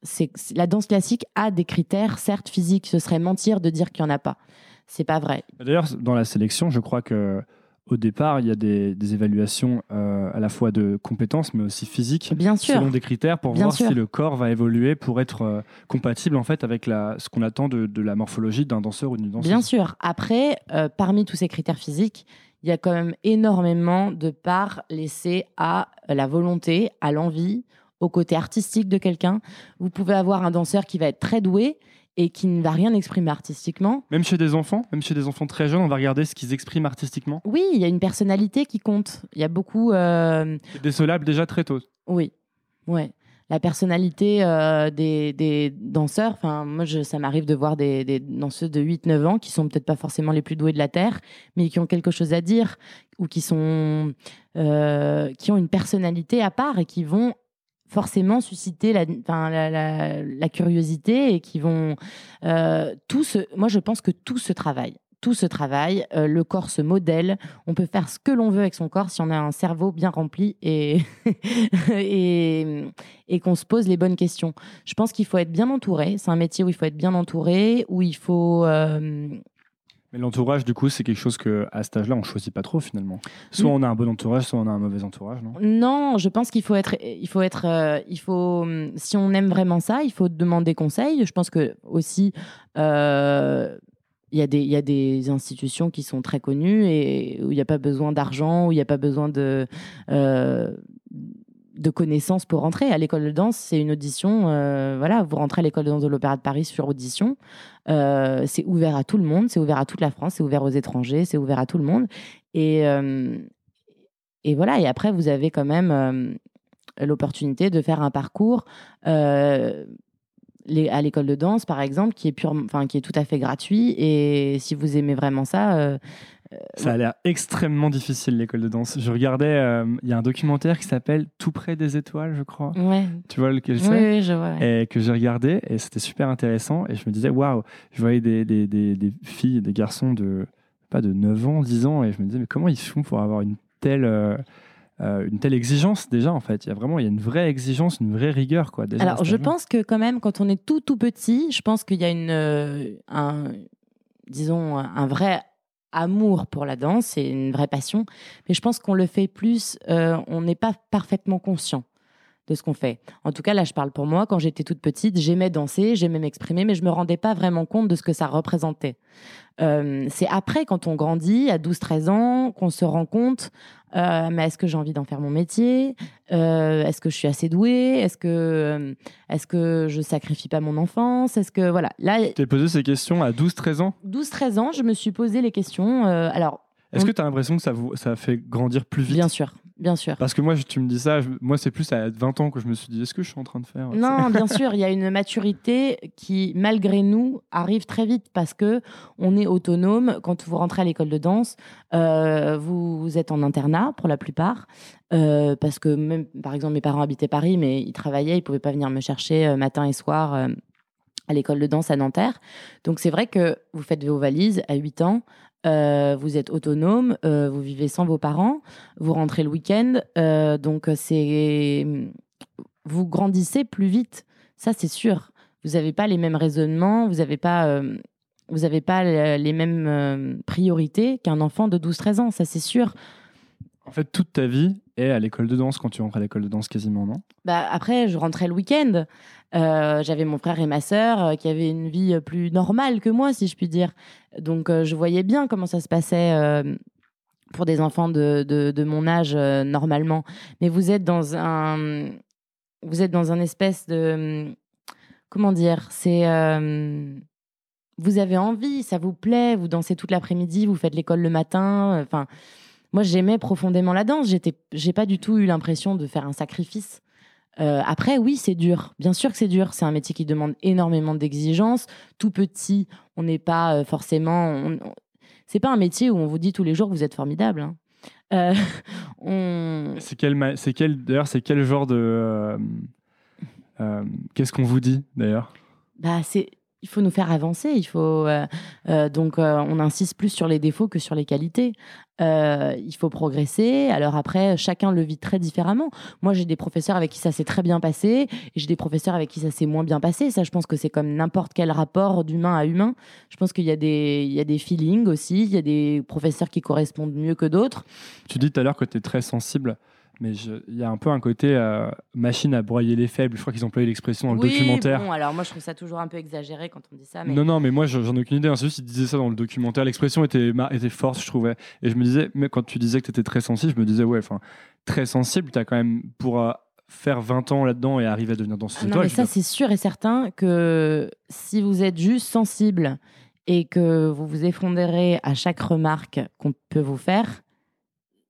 C'est c'est- la danse classique a des critères, certes physiques. Ce serait mentir de dire qu'il n'y en a pas. C'est pas vrai. D'ailleurs, dans la sélection, je crois que au départ, il y a des, des évaluations euh, à la fois de compétences, mais aussi physiques, Bien sûr. selon des critères pour Bien voir sûr. si le corps va évoluer pour être euh, compatible en fait avec la, ce qu'on attend de, de la morphologie d'un danseur ou d'une danseuse. Bien sûr. Après, euh, parmi tous ces critères physiques, il y a quand même énormément de parts laissées à la volonté, à l'envie, au côté artistique de quelqu'un. Vous pouvez avoir un danseur qui va être très doué et qui ne va rien exprimer artistiquement. Même chez des enfants, même chez des enfants très jeunes, on va regarder ce qu'ils expriment artistiquement. Oui, il y a une personnalité qui compte. Il y a beaucoup. euh, C'est décelable déjà très tôt. Oui, ouais. la personnalité euh, des, des danseurs. Enfin, moi, je, ça m'arrive de voir des, des danseuses de 8-9 ans qui sont peut-être pas forcément les plus douées de la Terre, mais qui ont quelque chose à dire ou qui, sont, euh, qui ont une personnalité à part et qui vont forcément susciter la, la, la, curiosité et qui vont euh, moi je pense que tout se travaille. Tout se travaille, euh, le corps se modèle, on peut faire ce que l'on veut avec son corps si on a un cerveau bien rempli et, [LAUGHS] et, et qu'on se pose les bonnes questions. Je pense qu'il faut être bien entouré, c'est un métier où il faut être bien entouré, où il faut... euh, Mais l'entourage, du coup, c'est quelque chose que à cet âge-là, on choisit pas trop finalement. Soit on a un bon entourage, soit on a un mauvais entourage, non? Non, je pense qu'il faut être, il faut être, euh, il faut, hum, si on aime vraiment ça, il faut demander conseil. Je pense que aussi, euh, il y, a des, y a des institutions qui sont très connues et où il n'y a pas besoin d'argent, où il n'y a pas besoin de, euh, de connaissances pour rentrer. À l'école de danse, c'est une audition. voilà, vous rentrez à l'école de danse de l'Opéra de Paris sur audition. Euh, c'est ouvert à tout le monde, c'est ouvert à toute la France, c'est ouvert aux étrangers, c'est ouvert à tout le monde. Et, euh, et voilà, et après, vous avez quand même euh, l'opportunité de faire un parcours. à l'école de danse, par exemple, qui est pure, qui est tout à fait gratuit. Et si vous aimez vraiment ça, Ça a l'air extrêmement difficile l'école de danse. Je regardais, euh, il y a un documentaire qui s'appelle Tout près des étoiles, je crois. ouais, Tu vois lequel oui, c'est oui, je vois. ouais. et que j'ai regardé et c'était super intéressant et je me disais waouh je voyais des, des, des, des filles des garçons de pas de 9 ans 10 ans et je me disais mais comment ils font pour avoir une telle euh, euh, une telle exigence déjà en fait? Il y a vraiment il y a une vraie exigence une vraie rigueur quoi déjà Alors, je pense que quand même, quand on est tout tout petit, je pense qu'il y a une, euh, un, disons, un vrai amour pour la danse et une vraie passion. Mais je pense qu'on le fait plus, euh, on n'est pas parfaitement conscient de ce qu'on fait. En tout cas, là, je parle pour moi. Quand j'étais toute petite, j'aimais danser, j'aimais m'exprimer, mais je me rendais pas vraiment compte de ce que ça représentait. Euh, c'est après, quand on grandit, à 12-13 ans, qu'on se rend compte, euh, mais est-ce que j'ai envie d'en faire mon métier? Euh, Est-ce que je suis assez douée? Est-ce que, est-ce que je sacrifie pas mon enfance? Est-ce que, voilà. Là, tu t'es posé ces questions à 12-13 ans? 12-13 ans, je me suis posé les questions. alors, est-ce On- que tu as l'impression que ça, vous, ça fait grandir plus vite? Bien sûr, bien sûr. parce que moi tu me dis ça je- moi c'est plus à 20 ans que je me suis dit est-ce que je suis en train de faire Non, bien sûr, il y a une maturité qui, malgré nous, arrive très vite parce que on est autonome. Quand vous rentrez à l'école de danse, euh, vous, vous êtes en internat pour la plupart, euh, parce que même, par exemple, mes parents habitaient Paris, mais ils travaillaient, ils pouvaient pas venir me chercher euh, matin et soir euh, à l'école de danse à Nanterre. Donc c'est vrai que vous faites vos valises à 8 ans. Euh, vous êtes autonome, euh, vous vivez sans vos parents, vous rentrez le week-end, euh, donc c'est vous grandissez plus vite, ça c'est sûr. Vous n'avez pas les mêmes raisonnements, vous n'avez pas, vous avez pas le- les mêmes priorités qu'un enfant de 12-13 ans, ça c'est sûr. en fait toute ta vie est à l'école de danse quand tu rentres à l'école de danse quasiment non? Bah, après, je rentrais le week-end. Euh, J'avais mon frère et ma sœur euh, qui avaient une vie euh, plus normale que moi, si je puis dire. Donc, je voyais bien comment ça se passait pour des enfants de, de, mon âge normalement. Mais vous êtes dans un, vous êtes dans un espèce de, comment dire, c'est, vous avez envie, ça vous plaît, vous dansez toute l'après-midi, vous faites l'école le matin. Enfin, moi, j'aimais profondément la danse. J'étais, j'ai pas du tout eu l'impression de faire un sacrifice. Euh, après, oui, c'est dur. Bien sûr que c'est dur. C'est un métier qui demande énormément d'exigences. Tout petit, on n'est pas euh, forcément. on- C'est pas un métier où on vous dit tous les jours vous êtes formidable. hein. Euh, [LAUGHS] on... C'est quel, ma- c'est quel, d'ailleurs, c'est quel genre de. euh, qu'est-ce qu'on vous dit d'ailleurs? Bah, c'est. Il faut nous faire avancer. Il faut euh, euh, donc euh, on insiste plus sur les défauts que sur les qualités. Il faut progresser. Alors après, chacun le vit très différemment. Moi, j'ai des professeurs avec qui ça s'est très bien passé, et j'ai des professeurs avec qui ça s'est moins bien passé. Ça, je pense que c'est comme n'importe quel rapport d'humain à humain. Je pense qu'il y a des, il y a des feelings aussi. Il y a des professeurs qui correspondent mieux que d'autres. Tu dis tout à l'heure que tu es très sensible, mais il y a un peu un côté euh, machine à broyer les faibles. Je crois qu'ils ont employé l'expression dans le oui, documentaire. Bon, alors moi, je trouve ça toujours un peu exagéré quand on dit ça, mais Non, non, mais moi, je- j'en ai aucune idée. hein. C'est juste qu'ils disaient ça dans le documentaire. L'expression était, était forte, je trouvais. Et je me disais, mais quand tu disais que tu étais très sensible, je me disais, ouais, enfin, très sensible, tu as quand même, pour euh, faire 20 ans là-dedans et arriver à devenir danseuse Ah non, étoile, mais ça, c'est sûr et certain que si vous êtes juste sensible et que vous vous effronderez à chaque remarque qu'on peut vous faire,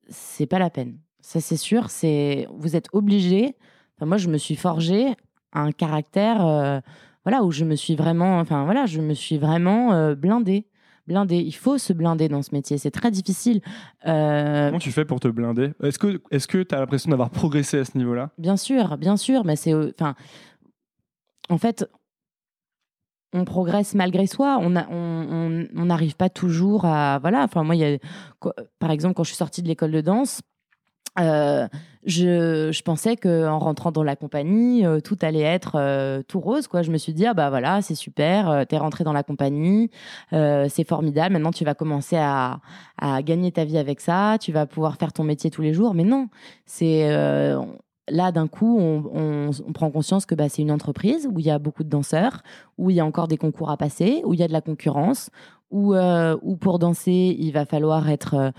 c'est pas la peine. Ça, c'est sûr. C'est vous êtes obligé Enfin, moi, je me suis forgé un caractère, euh, voilà, où je me suis vraiment, enfin voilà, je me suis vraiment euh, blindée. Blindée. Il faut se blinder dans ce métier. C'est très difficile. Euh, Comment tu fais pour te blinder? Est-ce que est-ce que tu as l'impression d'avoir progressé à ce niveau-là? Bien sûr, bien sûr, mais c'est, euh, enfin, en fait, on progresse malgré soi. On n'arrive on, on, pas toujours à, voilà. Enfin, moi, y a, par exemple, quand je suis sortie de l'école de danse. Euh, je, je pensais qu'en rentrant dans la compagnie, euh, tout allait être euh, tout rose. Quoi. Je me suis dit, ah bah voilà, c'est super, t'es rentré dans la compagnie, c'est formidable, maintenant tu vas commencer à, gagner ta vie avec ça, tu vas pouvoir faire ton métier tous les jours. Mais non, c'est là d'un coup, on prend conscience que bah, c'est une entreprise où il y a beaucoup de danseurs, où il y a encore des concours à passer, où il y a de la concurrence, où, euh, où pour danser, il va falloir être, euh,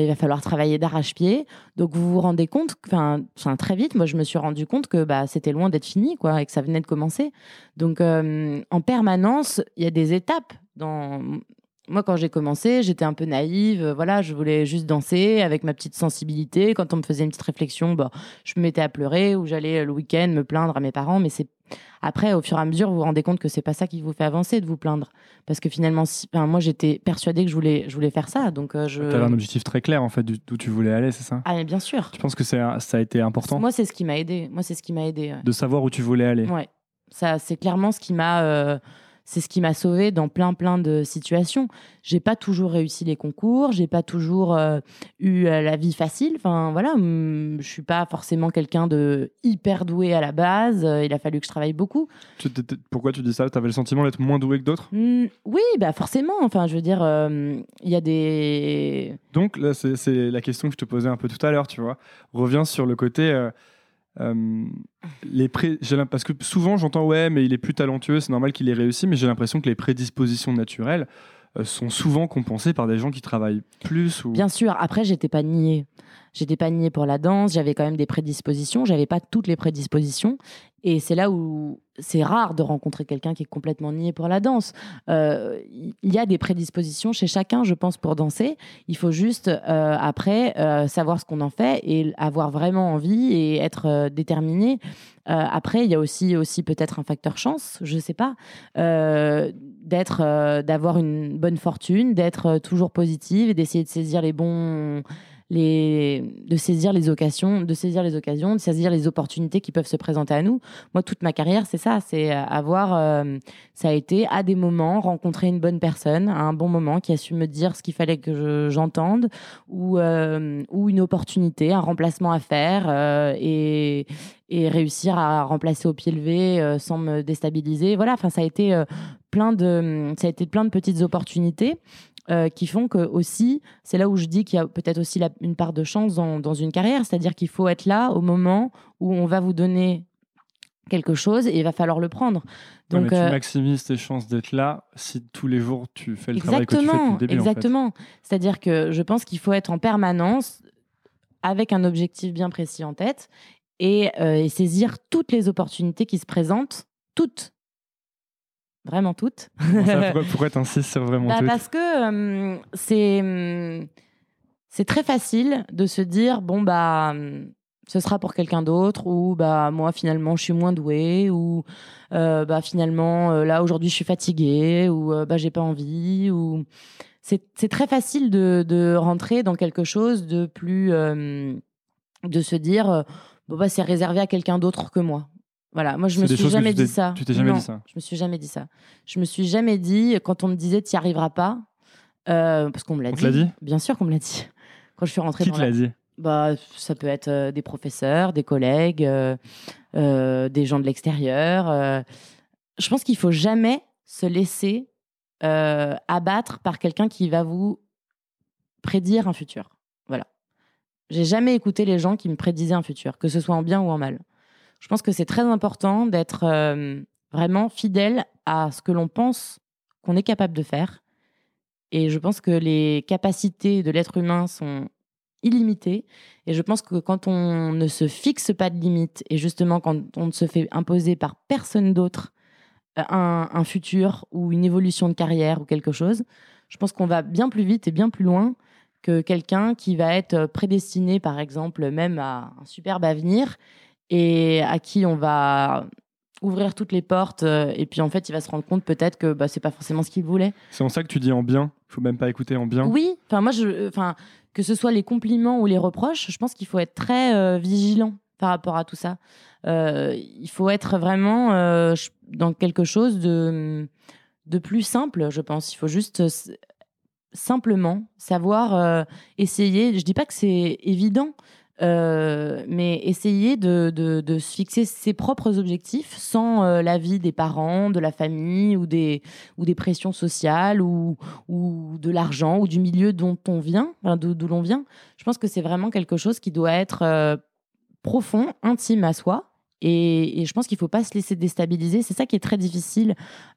il va falloir travailler d'arrache-pied. Donc vous vous rendez compte, enfin très vite, moi je me suis rendu compte que bah, c'était loin d'être fini, quoi, et que ça venait de commencer. Donc euh, en permanence, il y a des étapes moi, quand j'ai commencé, j'étais un peu naïve. euh, Voilà, je voulais juste danser avec ma petite sensibilité. Quand on me faisait une petite réflexion, bah, je me mettais à pleurer ou j'allais le week-end me plaindre à mes parents. Mais c'est après, au fur et à mesure, vous vous rendez compte que c'est pas ça qui vous fait avancer de vous plaindre, parce que finalement, si- moi, j'étais persuadée que je voulais, je voulais faire ça. Donc, euh, je. Tu avais un objectif très clair en fait d'où tu voulais aller, c'est ça? Ah, mais bien sûr. Tu penses que ça a été important? Moi, c'est ce qui m'a aidé. Moi, c'est ce qui m'a aidé. ouais. de savoir où tu voulais aller Ouais, ça c'est clairement ce qui m'a euh, c'est ce qui m'a sauvé dans plein plein de situations. J'ai pas toujours réussi les concours, j'ai pas toujours euh, eu euh, la vie facile. Enfin voilà, hum, je suis pas forcément quelqu'un de hyper doué à la base. Euh, il a fallu que je travaille beaucoup. Tu Pourquoi tu dis ça? Tu avais le sentiment d'être moins doué que d'autres? Hum, oui, bah forcément. Enfin, je veux dire, euh, il y a des Donc là, c'est la question que je te posais un peu tout à l'heure, tu vois. Reviens sur le côté. Euh, les parce que souvent j'entends ouais mais il est plus talentueux c'est normal qu'il ait réussi mais j'ai l'impression que les prédispositions naturelles euh, sont souvent compensées par des gens qui travaillent plus ou Bien sûr, après, j'étais pas niée. J'étais pas niée pour la danse, j'avais quand même des prédispositions, j'avais pas toutes les prédispositions. Et c'est là où c'est rare de rencontrer quelqu'un qui est complètement nié pour la danse. Euh, Il y a des prédispositions chez chacun, je pense, pour danser. Il faut juste, euh, après, euh, savoir ce qu'on en fait et avoir vraiment envie et être déterminé. Après, il y a aussi, aussi peut-être un facteur chance, je sais pas, d'être, d'avoir une bonne fortune, d'être toujours positive et d'essayer de saisir les bons, de saisir les occasions, de saisir les occasions, de saisir les opportunités qui peuvent se présenter à nous. Moi, toute ma carrière, c'est ça, c'est euh, avoir, euh, ça a été à des moments rencontrer une bonne personne à un bon moment qui a su me dire ce qu'il fallait que je- j'entende ou euh, ou une opportunité, un remplacement à faire et et réussir à remplacer au pied levé sans me déstabiliser. Voilà, enfin ça a été plein de ça a été plein de petites opportunités euh, qui font que aussi c'est là où je dis qu'il y a peut-être aussi la- une part de chance dans, dans une carrière, c'est-à-dire qu'il faut être là au moment où on va vous donner quelque chose et il va falloir le prendre. Ouais, Donc mais tu euh, maximises tes chances d'être là si tous les jours tu fais le travail que tu fais depuis le début en fait. exactement. C'est-à-dire que je pense qu'il faut être en permanence avec un objectif bien précis en tête et, euh, et saisir toutes les opportunités qui se présentent, toutes, vraiment toutes. Ça, pourquoi, pourquoi t'insistes sur vraiment [LAUGHS] Bah, tout parce que euh, c'est hum, c'est très facile de se dire bon bah hum, ce sera pour quelqu'un d'autre ou bah moi finalement je suis moins douée ou euh, bah finalement euh, là aujourd'hui je suis fatiguée ou euh, bah j'ai pas envie ou c'est c'est très facile de, de rentrer dans quelque chose de plus euh, de se dire euh, bon bah c'est réservé à quelqu'un d'autre que moi voilà moi je me suis jamais dit ça tu t'es jamais Non, dit ça je me suis jamais dit ça je me suis jamais dit quand on me disait tu y arriveras pas euh, parce qu'on me l'a dit. dit Bien sûr qu'on me l'a dit. [LAUGHS] Quand je suis rentrée Qui dans te la- l'a dit bah, ça peut être euh, des professeurs, des collègues, euh, des gens de l'extérieur. Je pense qu'il faut jamais se laisser abattre par quelqu'un qui va vous prédire un futur. Voilà. J'ai jamais écouté les gens qui me prédisaient un futur, que ce soit en bien ou en mal. Je pense que c'est très important d'être euh, vraiment fidèle à ce que l'on pense qu'on est capable de faire. Et je pense que les capacités de l'être humain sont illimitées. Et je pense que quand on ne se fixe pas de limites, et justement quand on ne se fait imposer par personne d'autre euh, un, un futur ou une évolution de carrière ou quelque chose, je pense qu'on va bien plus vite et bien plus loin que quelqu'un qui va être prédestiné, par exemple, même à un superbe avenir et à qui on va ouvrir toutes les portes euh, et puis en fait il va se rendre compte peut-être que bah, c'est pas forcément ce qu'il voulait. C'est en ça que tu dis en bien. Il faut même pas écouter en bien. Oui, enfin moi je, enfin que ce soit les compliments ou les reproches, je pense qu'il faut être très euh, vigilant par rapport à tout ça. Euh, il faut être vraiment dans quelque chose de de plus simple, je pense. Il faut juste simplement savoir essayer. Je dis pas que c'est évident, euh, mais essayer de, se fixer ses propres objectifs sans euh, l'avis des parents, de la famille ou des, pressions sociales ou, ou de l'argent ou du milieu dont on vient, d'où l'on vient. Je pense que c'est vraiment quelque chose qui doit être euh, profond, intime à soi. Et, et je pense qu'il ne faut pas se laisser déstabiliser. C'est ça qui est très difficile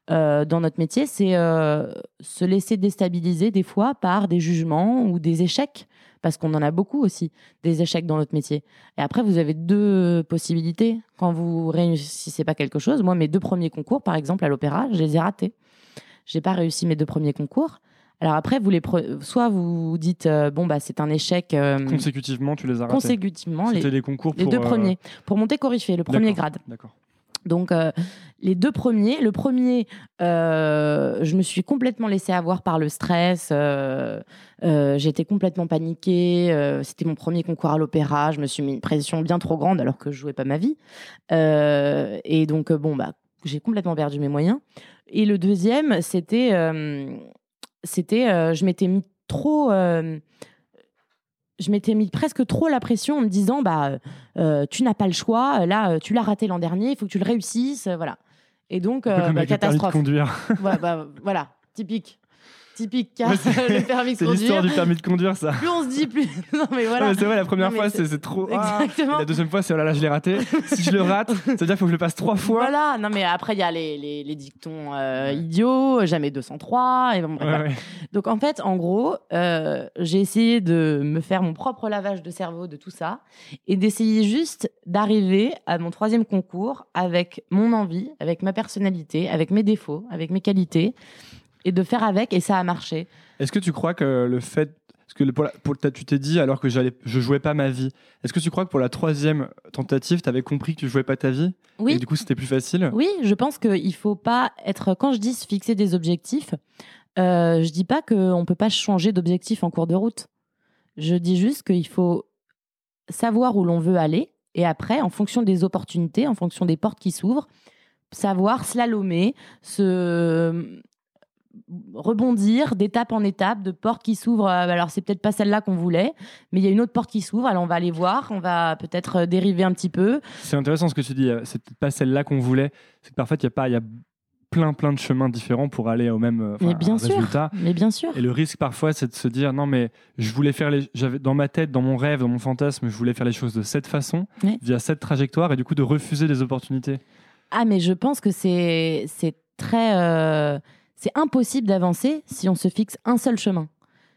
dans notre métier, c'est se laisser déstabiliser des fois par des jugements ou des échecs parce qu'on en a beaucoup aussi, des échecs dans notre métier. Et après, vous avez deux possibilités. Quand vous réussissez pas quelque chose, moi, mes deux premiers concours, par exemple, à l'opéra, je les ai ratés. J'ai pas réussi mes deux premiers concours. Alors après, vous les soit vous dites euh, bon bah c'est un échec. Euh, consécutivement, tu les as ratés. Consécutivement, les, les concours les deux euh, premiers pour monter Coryphée, le premier grade. D'accord. Donc, euh, les deux premiers. Le premier, euh, je me suis complètement laissée avoir par le stress. Euh, j'étais complètement paniquée. C'était mon premier concours à l'opéra. Je me suis mis une pression bien trop grande alors que je jouais pas ma vie. et donc, bon, bah, j'ai complètement perdu mes moyens. Et le deuxième, c'était, c'était, je m'étais mis trop je m'étais mis presque trop la pression en me disant bah euh, tu n'as pas le choix là tu l'as raté l'an dernier il faut que tu le réussisses voilà. Et donc euh, bah, catastrophe. conduire. Bah, voilà typique typique car [LAUGHS] le permis de C'est l'histoire du permis de conduire, ça. Plus on se dit, plus. [LAUGHS] non, mais voilà. c'est vrai, la première fois, c'est trop. Ah. Exactement. la deuxième fois, c'est oh là là, je l'ai raté. [LAUGHS] si je le rate, ça veut dire qu'il faut que je le passe trois fois. Voilà, non, mais après, il y a les, les, les dictons euh, idiots, jamais 203. Et bon, Donc, en fait, en gros, euh, j'ai essayé de me faire mon propre lavage de cerveau de tout ça et d'essayer juste d'arriver à mon troisième concours avec mon envie, avec ma personnalité, avec mes défauts, avec mes qualités et de faire avec, et ça a marché. Est-ce que tu crois que le fait parce que pour, tu t'es dit alors que j'allais, je jouais pas ma vie. Est-ce que tu crois que pour la troisième tentative, tu avais compris que tu jouais pas ta vie? Oui. Et du coup, c'était plus facile? Oui, je pense qu'il faut pas être. Quand je dis se fixer des objectifs, euh, je dis pas qu'on peut pas changer d'objectif en cours de route. Je dis juste qu'il faut savoir où l'on veut aller et après, en fonction des opportunités, en fonction des portes qui s'ouvrent, savoir slalomer, se rebondir d'étape en étape, de portes qui s'ouvrent. Euh, alors, c'est peut-être pas celle-là qu'on voulait, mais il y a une autre porte qui s'ouvre. Alors, on va aller voir, on va peut-être euh, dériver un petit peu. C'est intéressant ce que tu dis. Euh, c'est peut-être pas celle-là qu'on voulait. C'est que parfois, il y a pas, il y a plein plein de chemins différents pour aller au même mais bien résultat. Sûr, mais bien sûr. Et le risque parfois, c'est de se dire non mais je voulais faire les, j'avais dans ma tête, dans mon rêve, dans mon fantasme, je voulais faire les choses de cette façon, via cette trajectoire, et du coup de refuser des opportunités. Ah mais je pense que c'est c'est très c'est impossible d'avancer si on se fixe un seul chemin.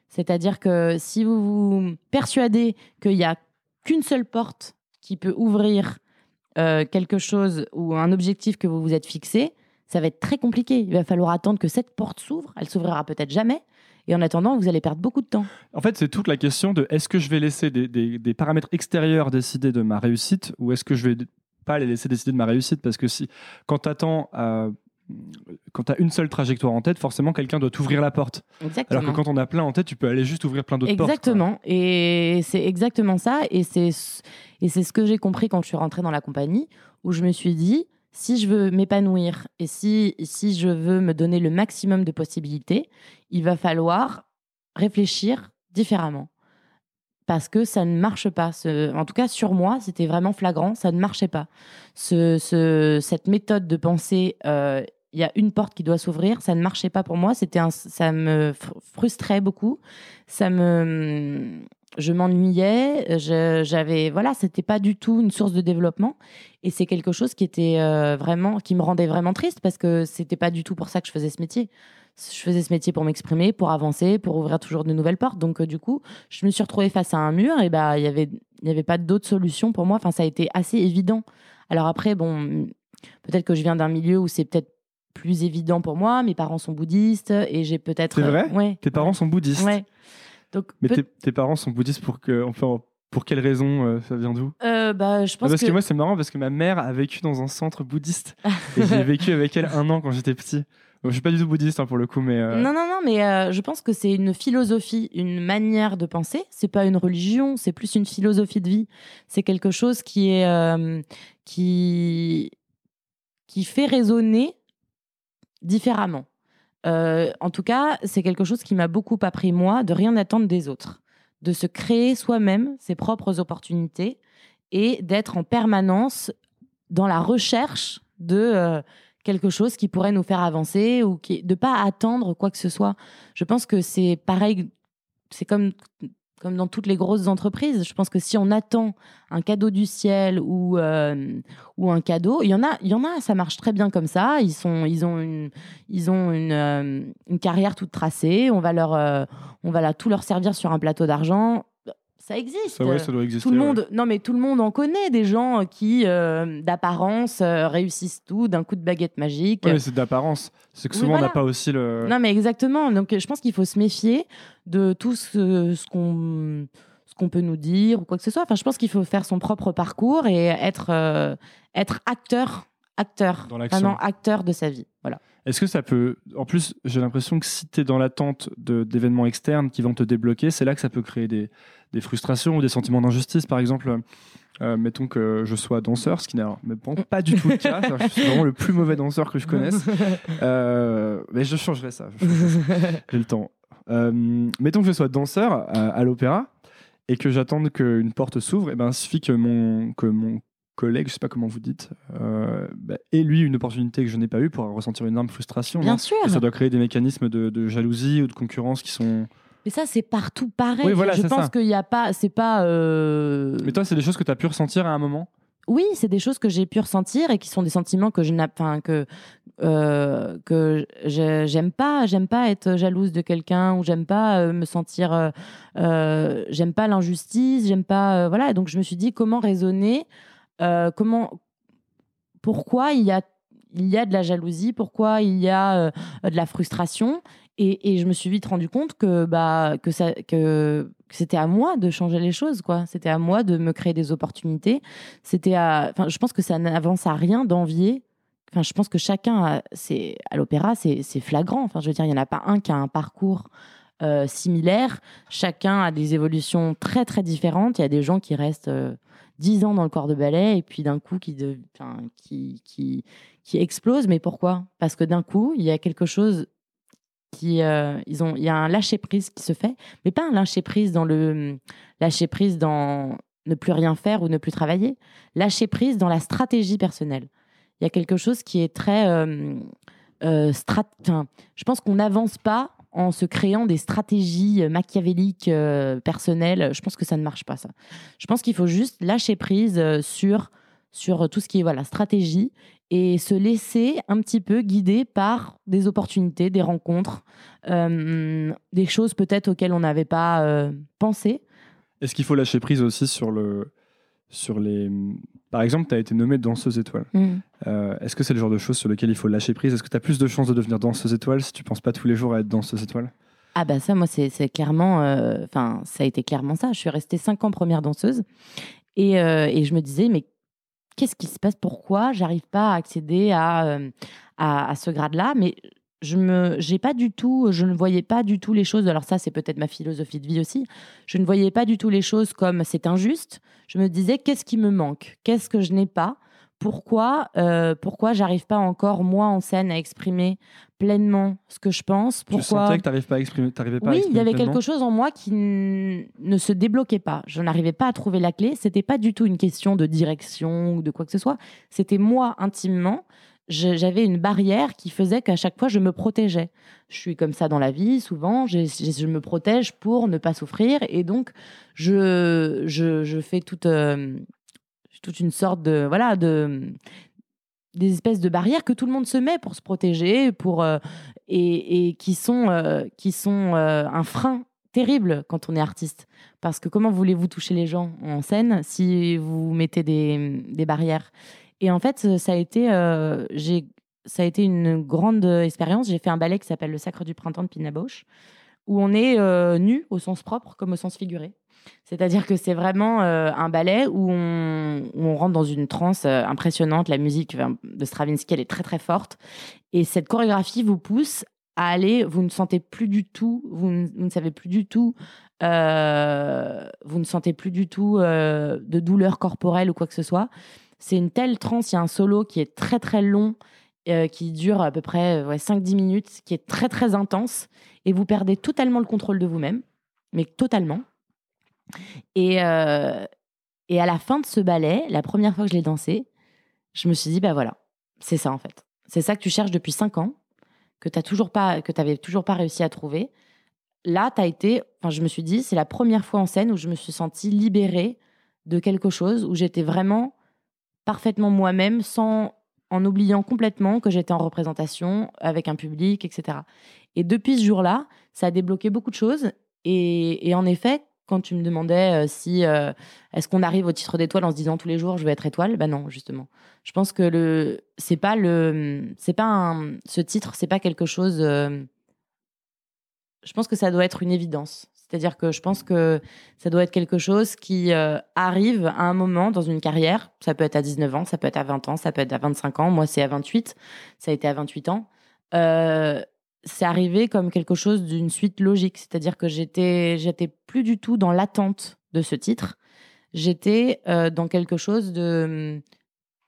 C'est-à-dire que si vous vous persuadez qu'il n'y a qu'une seule porte qui peut ouvrir euh, quelque chose ou un objectif que vous vous êtes fixé, ça va être très compliqué. Il va falloir attendre que cette porte s'ouvre. Elle s'ouvrira peut-être jamais. Et en attendant, vous allez perdre beaucoup de temps. En fait, c'est toute la question de est-ce que je vais laisser des, paramètres extérieurs décider de ma réussite ou est-ce que je vais pas les laisser décider de ma réussite? Parce que si, quand tu attends euh, quand tu as une seule trajectoire en tête, forcément, quelqu'un doit t'ouvrir la porte. Exactement. Alors que quand on a plein en tête, tu peux aller juste ouvrir plein d'autres portes. Exactement. Et c'est exactement ça. Et c'est ce que j'ai compris quand je suis rentrée dans la compagnie, où je me suis dit, si je veux m'épanouir et si, si je veux me donner le maximum de possibilités, il va falloir réfléchir différemment. Parce que ça ne marche pas. en tout cas, sur moi, c'était vraiment flagrant, ça ne marchait pas. Ce, cette méthode de pensée euh, il y a une porte qui doit s'ouvrir. Ça ne marchait pas pour moi. C'était ça me frustrait beaucoup. Ça me, je m'ennuyais. J'avais, voilà, c'était pas du tout une source de développement. Et c'est quelque chose qui était euh, vraiment, qui me rendait vraiment triste parce que c'était pas du tout pour ça que je faisais ce métier. Je faisais ce métier pour m'exprimer, pour avancer, pour ouvrir toujours de nouvelles portes. Donc, euh, du coup, je me suis retrouvée face à un mur et bah, il y avait, il y avait pas d'autre solution pour moi. Enfin, ça a été assez évident. Alors après, bon, peut-être que je viens d'un milieu où c'est peut-être plus évident pour moi. Mes parents sont bouddhistes et j'ai peut-être. C'est vrai? ouais. Tes parents sont bouddhistes? Ouais. Donc, Mais tes, parents sont bouddhistes pour que. Enfin, pour quelle raison euh, ça vient d'où? Euh, bah, je pense Parce que, que moi, c'est marrant parce que ma mère a vécu dans un centre bouddhiste [LAUGHS] et j'ai vécu avec elle un an quand j'étais petit. Je suis pas du tout bouddhiste hein, pour le coup, mais. euh, Non, non, non, mais euh, je pense que c'est une philosophie, une manière de penser. C'est pas une religion, c'est plus une philosophie de vie. C'est quelque chose qui est euh, qui qui fait raisonner différemment. Euh, en tout cas, c'est quelque chose qui m'a beaucoup appris moi de rien attendre des autres, de se créer soi-même ses propres opportunités et d'être en permanence dans la recherche de euh, quelque chose qui pourrait nous faire avancer ou qui, de pas attendre quoi que ce soit. Je pense que c'est pareil, c'est comme comme dans toutes les grosses entreprises. Je pense que si on attend un cadeau du ciel ou euh, ou un cadeau, il y en a, il y en a, ça marche très bien comme ça. Ils sont, ils ont une, ils ont une, euh, une carrière toute tracée. On va leur, euh, on va là tout leur servir sur un plateau d'argent. Ça existe. Ça, ouais, ça doit exister. Tout le ouais. monde, non mais tout le monde en connaît des gens qui, euh, d'apparence, euh, réussissent tout d'un coup de baguette magique. Ouais, mais c'est d'apparence. C'est que souvent, on n'a pas aussi le. Non mais exactement. Donc je pense qu'il faut se méfier de tout ce, ce qu'on ce qu'on peut nous dire ou quoi que ce soit. Enfin, je pense qu'il faut faire son propre parcours et être euh, être acteur, acteur, vraiment acteur de sa vie. Voilà. Est-ce que ça peut. En plus, j'ai l'impression que si tu es dans l'attente d'événements externes qui vont te débloquer, c'est là que ça peut créer des, des frustrations ou des sentiments d'injustice. Par exemple, euh, mettons que je sois danseur, ce qui n'est bon, pas du tout le cas. Je suis vraiment le plus mauvais danseur que je connaisse. [LAUGHS] Euh, mais je changerai ça. je changerai ça. J'ai le temps. Euh, mettons que je sois danseur à, à l'opéra et que j'attende qu'une porte s'ouvre. Et ben, il suffit que mon, que mon collègue, je sais pas comment vous dites, euh, bah, ait lui une opportunité que je n'ai pas eue pour ressentir une énorme frustration. Bien sûr. et ça doit créer des mécanismes de, de jalousie ou de concurrence qui sont. Mais ça, c'est partout pareil. Oui, voilà, je pense qu'il n'y a pas, c'est pas. euh, Mais toi, c'est des choses que tu as pu ressentir à un moment? Oui, c'est des choses que j'ai pu ressentir et qui sont des sentiments que je n'ai, enfin que euh, que j'aime pas. J'aime pas être jalouse de quelqu'un ou j'aime pas me sentir. j'aime pas l'injustice. J'aime pas. voilà. Et donc je me suis dit comment raisonner. Euh, comment. Pourquoi il y a il y a de la jalousie, pourquoi il y a euh, de la frustration? Et, et je me suis vite rendu compte que, bah, que, ça, que, c'était à moi de changer les choses. quoi. C'était à moi de me créer des opportunités. C'était à, je pense que ça n'avance à rien d'envier. Enfin, je pense que chacun, c'est à l'opéra, c'est flagrant. Enfin, je veux dire, il n'y en a pas un qui a un parcours euh, similaire. Chacun a des évolutions très très différentes. Il y a des gens qui restent 10 ans dans le corps de ballet et puis d'un coup qui, de, qui, qui, qui explosent. Mais pourquoi? Parce que d'un coup, il y a quelque chose qui, euh, ils ont, il y a un lâcher prise qui se fait, mais pas un lâcher prise dans le lâcher prise dans ne plus rien faire ou ne plus travailler, lâcher prise dans la stratégie personnelle. Il y a quelque chose qui est très euh, euh, strat- enfin, je pense qu'on n'avance pas en se créant des stratégies machiavéliques euh, personnelles. Je pense que ça ne marche pas ça. Je pense qu'il faut juste lâcher prise euh, sur sur tout ce qui est voilà stratégie et se laisser un petit peu guider par des opportunités, des rencontres, euh, des choses peut-être auxquelles on n'avait pas euh, pensé. Est-ce qu'il faut lâcher prise aussi sur le. Sur les... Par exemple, tu as été nommée danseuse étoile. Euh, Est-ce que c'est le genre de choses sur lesquelles il faut lâcher prise? Est-ce que tu as plus de chances de devenir danseuse étoile si tu penses pas tous les jours à être danseuse étoile? Ah bah ça, moi, c'est clairement... euh, Enfin, ça a été clairement ça. Je suis restée cinq ans première danseuse. Et, euh, et je me disais, mais qu'est-ce qui se passe? Pourquoi j'arrive pas à accéder à, à, à ce grade-là? Mais je me, j'ai pas du tout, je ne voyais pas du tout les choses. Alors ça, c'est peut-être ma philosophie de vie aussi. Je ne voyais pas du tout les choses comme c'est injuste. Je me disais, qu'est-ce qui me manque? Qu'est-ce que je n'ai pas? Pourquoi, euh, pourquoi j'arrive pas encore moi en scène à exprimer pleinement ce que je pense? Tu Pourquoi sentais que tu n'arrivais pas à exprimer, t'arrivais pas oui, il y avait pleinement? quelque chose en moi qui ne se débloquait pas. Je n'arrivais pas à trouver la clé. C'était pas du tout une question de direction ou de quoi que ce soit. C'était moi intimement. J'avais une barrière qui faisait qu'à chaque fois je me protégeais. Je suis comme ça dans la vie, souvent. Je me protège pour ne pas souffrir et donc je, je, je fais toute, euh, toute une sorte de voilà de des espèces de barrières que tout le monde se met pour se protéger, pour euh, et, et qui sont euh, qui sont un frein terrible quand on est artiste. Parce que comment voulez-vous toucher les gens en scène si vous mettez des, des barrières? Et en fait, ça a été euh, ça a été une grande expérience. J'ai fait un ballet qui s'appelle Le Sacre du Printemps de Pina Bausch, où on est euh, nu au sens propre comme au sens figuré. C'est-à-dire que c'est vraiment un ballet où on, rentre dans une transe impressionnante. La musique de Stravinsky, elle est très très forte. Et cette chorégraphie vous pousse à aller, vous ne sentez plus du tout, vous ne, savez plus du tout, euh, vous ne sentez plus du tout euh, de douleur corporelle ou quoi que ce soit. C'est une telle transe, il y a un solo qui est très très long, euh, qui dure à peu près ouais, 5-10 minutes, qui est très très intense, et vous perdez totalement le contrôle de vous-même, mais totalement. Et, et à la fin de ce ballet, la première fois que je l'ai dansé, je me suis dit, bah voilà, c'est ça en fait. C'est ça que tu cherches depuis 5 ans que tu toujours pas que avais toujours pas réussi à trouver. Là, as été enfin je me suis dit c'est la première fois en scène où je me suis sentie libérée de quelque chose où j'étais vraiment parfaitement moi-même sans en oubliant complètement que j'étais en représentation avec un public, etc. Et depuis ce jour-là, ça a débloqué beaucoup de choses. Et, en effet, quand tu me demandais euh, si euh, est-ce qu'on arrive au titre d'étoile en se disant tous les jours je vais être étoile, ben non justement. Je pense que le c'est pas le c'est pas ce titre c'est pas quelque chose. Euh, je pense que ça doit être une évidence. C'est-à-dire que je pense que ça doit être quelque chose qui arrive à un moment dans une carrière. Ça peut être à 19 ans, ça peut être à 20 ans, ça peut être à 25 ans. Moi, c'est à 28. Ça a été à 28 ans. Euh, c'est arrivé comme quelque chose d'une suite logique. C'est-à-dire que j'étais, j'étais plus du tout dans l'attente de ce titre. J'étais euh, dans quelque chose de,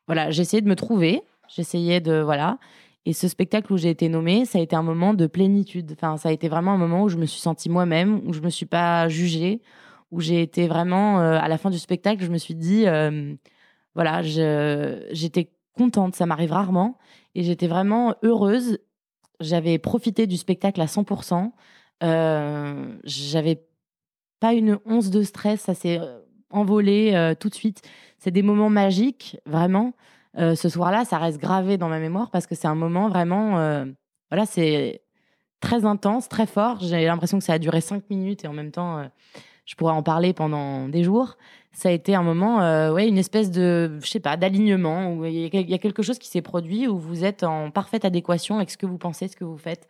voilà, j'essayais de me trouver. J'essayais de, voilà. Et ce spectacle où j'ai été nommée, ça a été un moment de plénitude. Enfin, ça a été vraiment un moment où je me suis sentie moi-même, où je me suis pas jugée, où j'ai été vraiment, euh, à la fin du spectacle, je me suis dit, euh, voilà, j'étais contente. Ça m'arrive rarement. Et j'étais vraiment heureuse j'avais profité du spectacle à 100%. Euh, j'avais pas une once de stress, ça s'est envolé tout de suite. C'est des moments magiques, vraiment. Euh, ce soir-là, ça reste gravé dans ma mémoire parce que c'est un moment vraiment. voilà, c'est très intense, très fort. J'ai l'impression que ça a duré cinq minutes et en même temps, je pourrais en parler pendant des jours ça a été un moment, euh, ouais, une espèce de, je sais pas, d'alignement où il y, a quelque chose qui s'est produit où vous êtes en parfaite adéquation avec ce que vous pensez, ce que vous faites.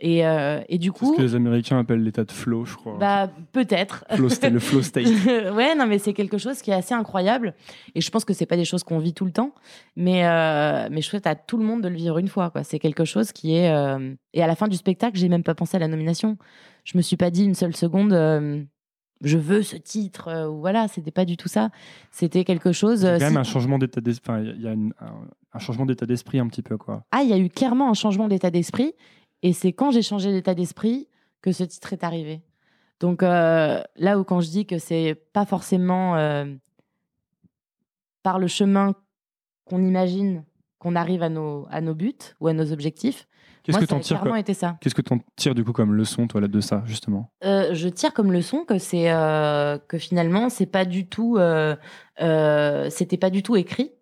Et, euh, et du coup. Ce que les Américains appellent l'état de flow, je crois. Bah, peut-être. le flow [LAUGHS] state. ouais, non, mais c'est quelque chose qui est assez incroyable. Et je pense que c'est pas des choses qu'on vit tout le temps. Mais, euh, mais je souhaite à tout le monde de le vivre une fois, quoi. C'est quelque chose qui est. Et à la fin du spectacle, j'ai même pas pensé à la nomination. Je me suis pas dit une seule seconde je veux ce titre euh, ou voilà c'était pas du tout ça. C'était quelque chose a quand même un changement d'état d'esprit il y a un, changement d'état d'esprit un petit peu quoi. Ah il y a eu clairement un changement d'état d'esprit et c'est quand j'ai changé d'état d'esprit que ce titre est arrivé. Donc euh, là où quand je dis que c'est pas forcément euh, par le chemin qu'on imagine qu'on arrive à nos, à nos buts ou à nos objectifs Qu'est-ce que tu tires été ça. Qu'est-ce que tu en tires du coup comme leçon toi là de ça justement? Euh, Je tire comme leçon que c'est euh, que finalement c'est pas du tout euh, c'était pas du tout écrit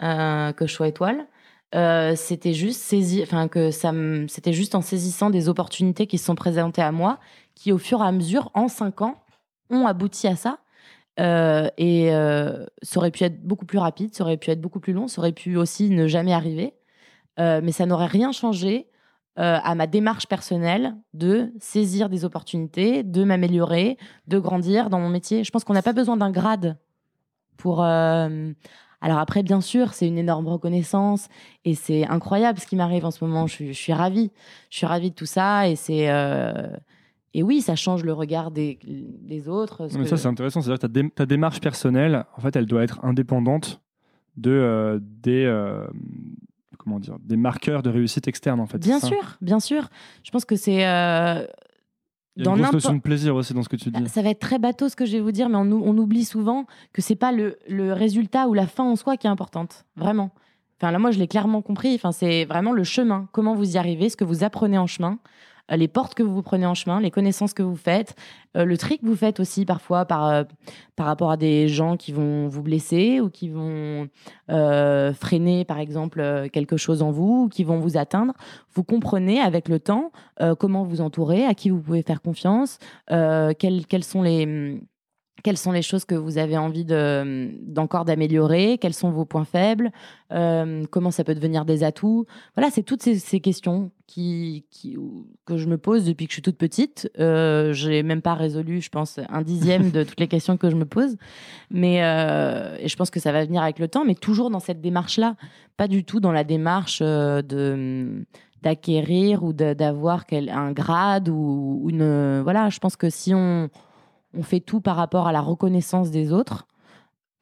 que je sois étoile. c'était juste saisi, enfin que ça, c'était juste en saisissant des opportunités qui se sont présentées à moi, qui au fur et à mesure, en cinq ans, ont abouti à ça. et ça aurait pu être beaucoup plus rapide, ça aurait pu être beaucoup plus long, ça aurait pu aussi ne jamais arriver. Euh, mais ça n'aurait rien changé euh, à ma démarche personnelle de saisir des opportunités, de m'améliorer, de grandir dans mon métier. Je pense qu'on n'a pas besoin d'un grade pour. Euh, alors après, bien sûr, c'est une énorme reconnaissance et c'est incroyable ce qui m'arrive en ce moment. Je, suis ravie, je suis ravie de tout ça et c'est et oui, ça change le regard des, des autres. Mais ça, c'est intéressant. C'est-à-dire que ta, démarche personnelle, en fait, elle doit être indépendante de, des, comment dire, des marqueurs de réussite externe en fait. Bien sûr, bien sûr. Je pense que c'est euh, il y a une grosse notion de plaisir aussi dans ce que tu dis. Ça va être très bateau ce que je vais vous dire, mais on, on oublie souvent que c'est pas le, le, résultat ou la fin en soi qui est importante, vraiment. Enfin là, moi, je l'ai clairement compris. Enfin, c'est vraiment le chemin, comment vous y arrivez, ce que vous apprenez en chemin. Euh, les portes que vous prenez en chemin, les connaissances que vous faites, euh, le tri que vous faites aussi parfois par, euh, par rapport à des gens qui vont vous blesser ou qui vont freiner par exemple quelque chose en vous ou qui vont vous atteindre. Vous comprenez avec le temps comment vous entourer, à qui vous pouvez faire confiance, quels, quels sont les quelles sont les choses que vous avez envie d'encore d'améliorer? Quels sont vos points faibles? Euh, Comment ça peut devenir des atouts? Voilà, c'est toutes ces, questions qui, que je me pose depuis que je suis toute petite. Euh, je n'ai même pas résolu, je pense, un dixième de toutes les questions que je me pose. Mais euh, et je pense que ça va venir avec le temps, mais toujours dans cette démarche-là. Pas du tout dans la démarche de d'acquérir ou d'avoir un grade ou une... Voilà, je pense que si on on fait tout par rapport à la reconnaissance des autres,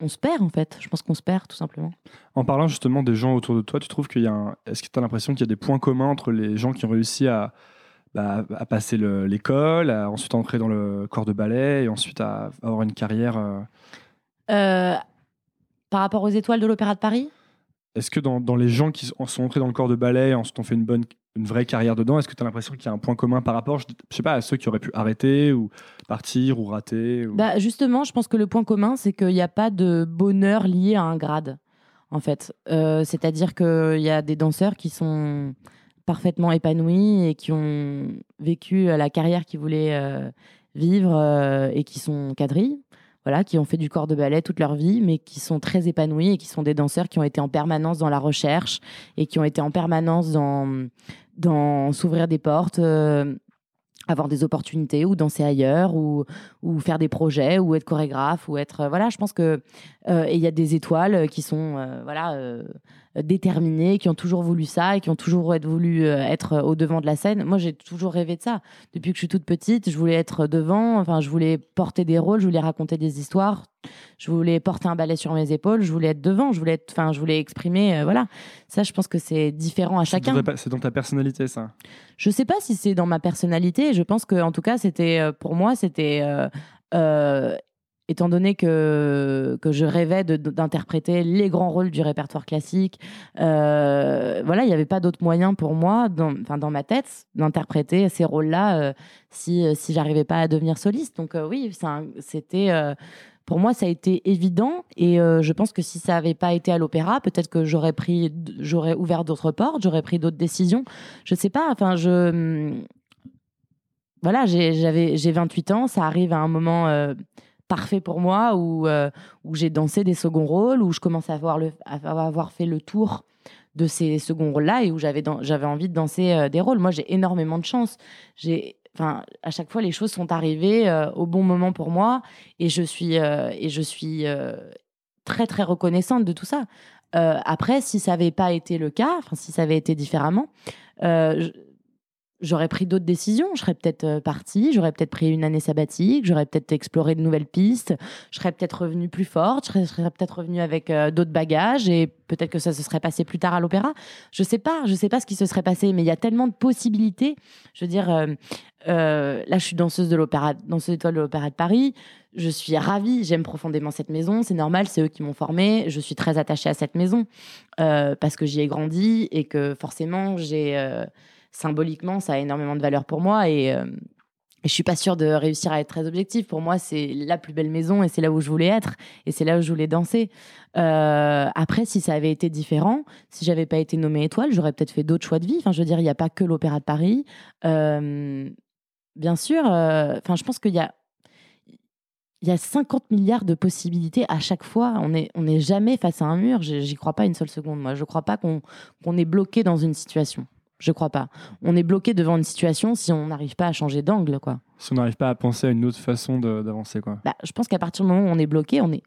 on se perd en fait. Je pense qu'on se perd tout simplement. En parlant justement des gens autour de toi, tu trouves qu'il y a un... Est-ce que tu as l'impression qu'il y a des points communs entre les gens qui ont réussi à, bah, à passer l'école, à ensuite entrer dans le corps de ballet et ensuite à avoir une carrière euh? Euh, Par rapport aux étoiles de l'Opéra de Paris? Est-ce que dans, dans, les gens qui sont entrés dans le corps de ballet et ensuite ont fait une bonne une vraie carrière dedans Est-ce que tu as l'impression qu'il y a un point commun par rapport, je, sais pas, à ceux qui auraient pu arrêter ou partir ou rater Bah Justement, je pense que le point commun, c'est qu'il n'y a pas de bonheur lié à un grade, en fait. Euh, c'est-à-dire qu'il y a des danseurs qui sont parfaitement épanouis et qui ont vécu la carrière qu'ils voulaient euh, vivre euh, et qui sont quadrilles voilà, qui ont fait du corps de ballet toute leur vie, mais qui sont très épanouis et qui sont des danseurs qui ont été en permanence dans la recherche et qui ont été en permanence dans, dans s'ouvrir des portes. Euh, avoir des opportunités ou danser ailleurs ou, ou faire des projets ou être chorégraphe ou être voilà je pense que euh, il y a des étoiles qui sont euh, voilà déterminés, qui ont toujours voulu ça et qui ont toujours voulu euh, être au devant de la scène. Moi, j'ai toujours rêvé de ça. Depuis que je suis toute petite, je voulais être devant, enfin, je voulais porter des rôles, je voulais raconter des histoires, je voulais porter un balai sur mes épaules, je voulais être devant, je voulais être, enfin, je voulais exprimer, euh, voilà. Ça, je pense que c'est différent à chacun. C'est dans ta personnalité, ça. Je sais pas si c'est dans ma personnalité. Je pense que, en tout cas, c'était euh, pour moi, c'était étant donné que, que je rêvais d'interpréter les grands rôles du répertoire classique, euh, voilà, il n'y avait pas d'autre moyen pour moi, dans, dans ma tête, d'interpréter ces rôles-là euh, si, si j'arrivais pas à devenir soliste. Donc euh, oui, c'était... pour moi, ça a été évident et je pense que si ça n'avait pas été à l'opéra, peut-être que j'aurais ouvert d'autres portes, j'aurais pris d'autres décisions. Je sais pas. Enfin, je voilà, j'ai 28 ans, ça arrive à un moment parfait pour moi où, euh, où j'ai dansé des seconds rôles, où je commençais à avoir, le, à avoir fait le tour de ces seconds rôles-là et où j'avais, envie de danser euh, des rôles. Moi, j'ai énormément de chance. J'ai, enfin, à chaque fois, les choses sont arrivées euh, au bon moment pour moi et je suis, et je suis très, très reconnaissante de tout ça. après, si ça n'avait pas été le cas, si ça avait été différemment, j'aurais pris d'autres décisions. Je serais peut-être euh, partie, j'aurais peut-être pris une année sabbatique, j'aurais peut-être exploré de nouvelles pistes, je serais peut-être revenue plus forte, je serais, peut-être revenue avec euh, d'autres bagages et peut-être que ça se serait passé plus tard à l'opéra. Je sais pas, je sais pas ce qui se serait passé, mais il y a tellement de possibilités. Je veux dire, euh, là, je suis danseuse de l'opéra, danseuse étoile de l'opéra de Paris. Je suis ravie, j'aime profondément cette maison, c'est normal, c'est eux qui m'ont formée. Je suis très attachée à cette maison parce que j'y ai grandi et que forcément j'ai symboliquement, ça a énormément de valeur pour moi et, euh, je suis pas sûre de réussir à être très objective. Pour moi, c'est la plus belle maison et c'est là où je voulais être et c'est là où je voulais danser. Euh, après, si ça avait été différent, si j'avais pas été nommée étoile, j'aurais peut-être fait d'autres choix de vie. Enfin, je veux dire, il n'y a pas que l'Opéra de Paris. Euh, bien sûr, enfin, je pense qu'il y a il y a 50 milliards de possibilités à chaque fois. On n'est on est jamais face à un mur. J'y crois pas une seule seconde. Moi, je crois pas qu'on qu'on est bloqué dans une situation. Je crois pas. On est bloqué devant une situation si on n'arrive pas à changer d'angle, quoi. Si on n'arrive pas à penser à une autre façon d'avancer, quoi. Bah, je pense qu'à partir du moment où on est bloqué, on est,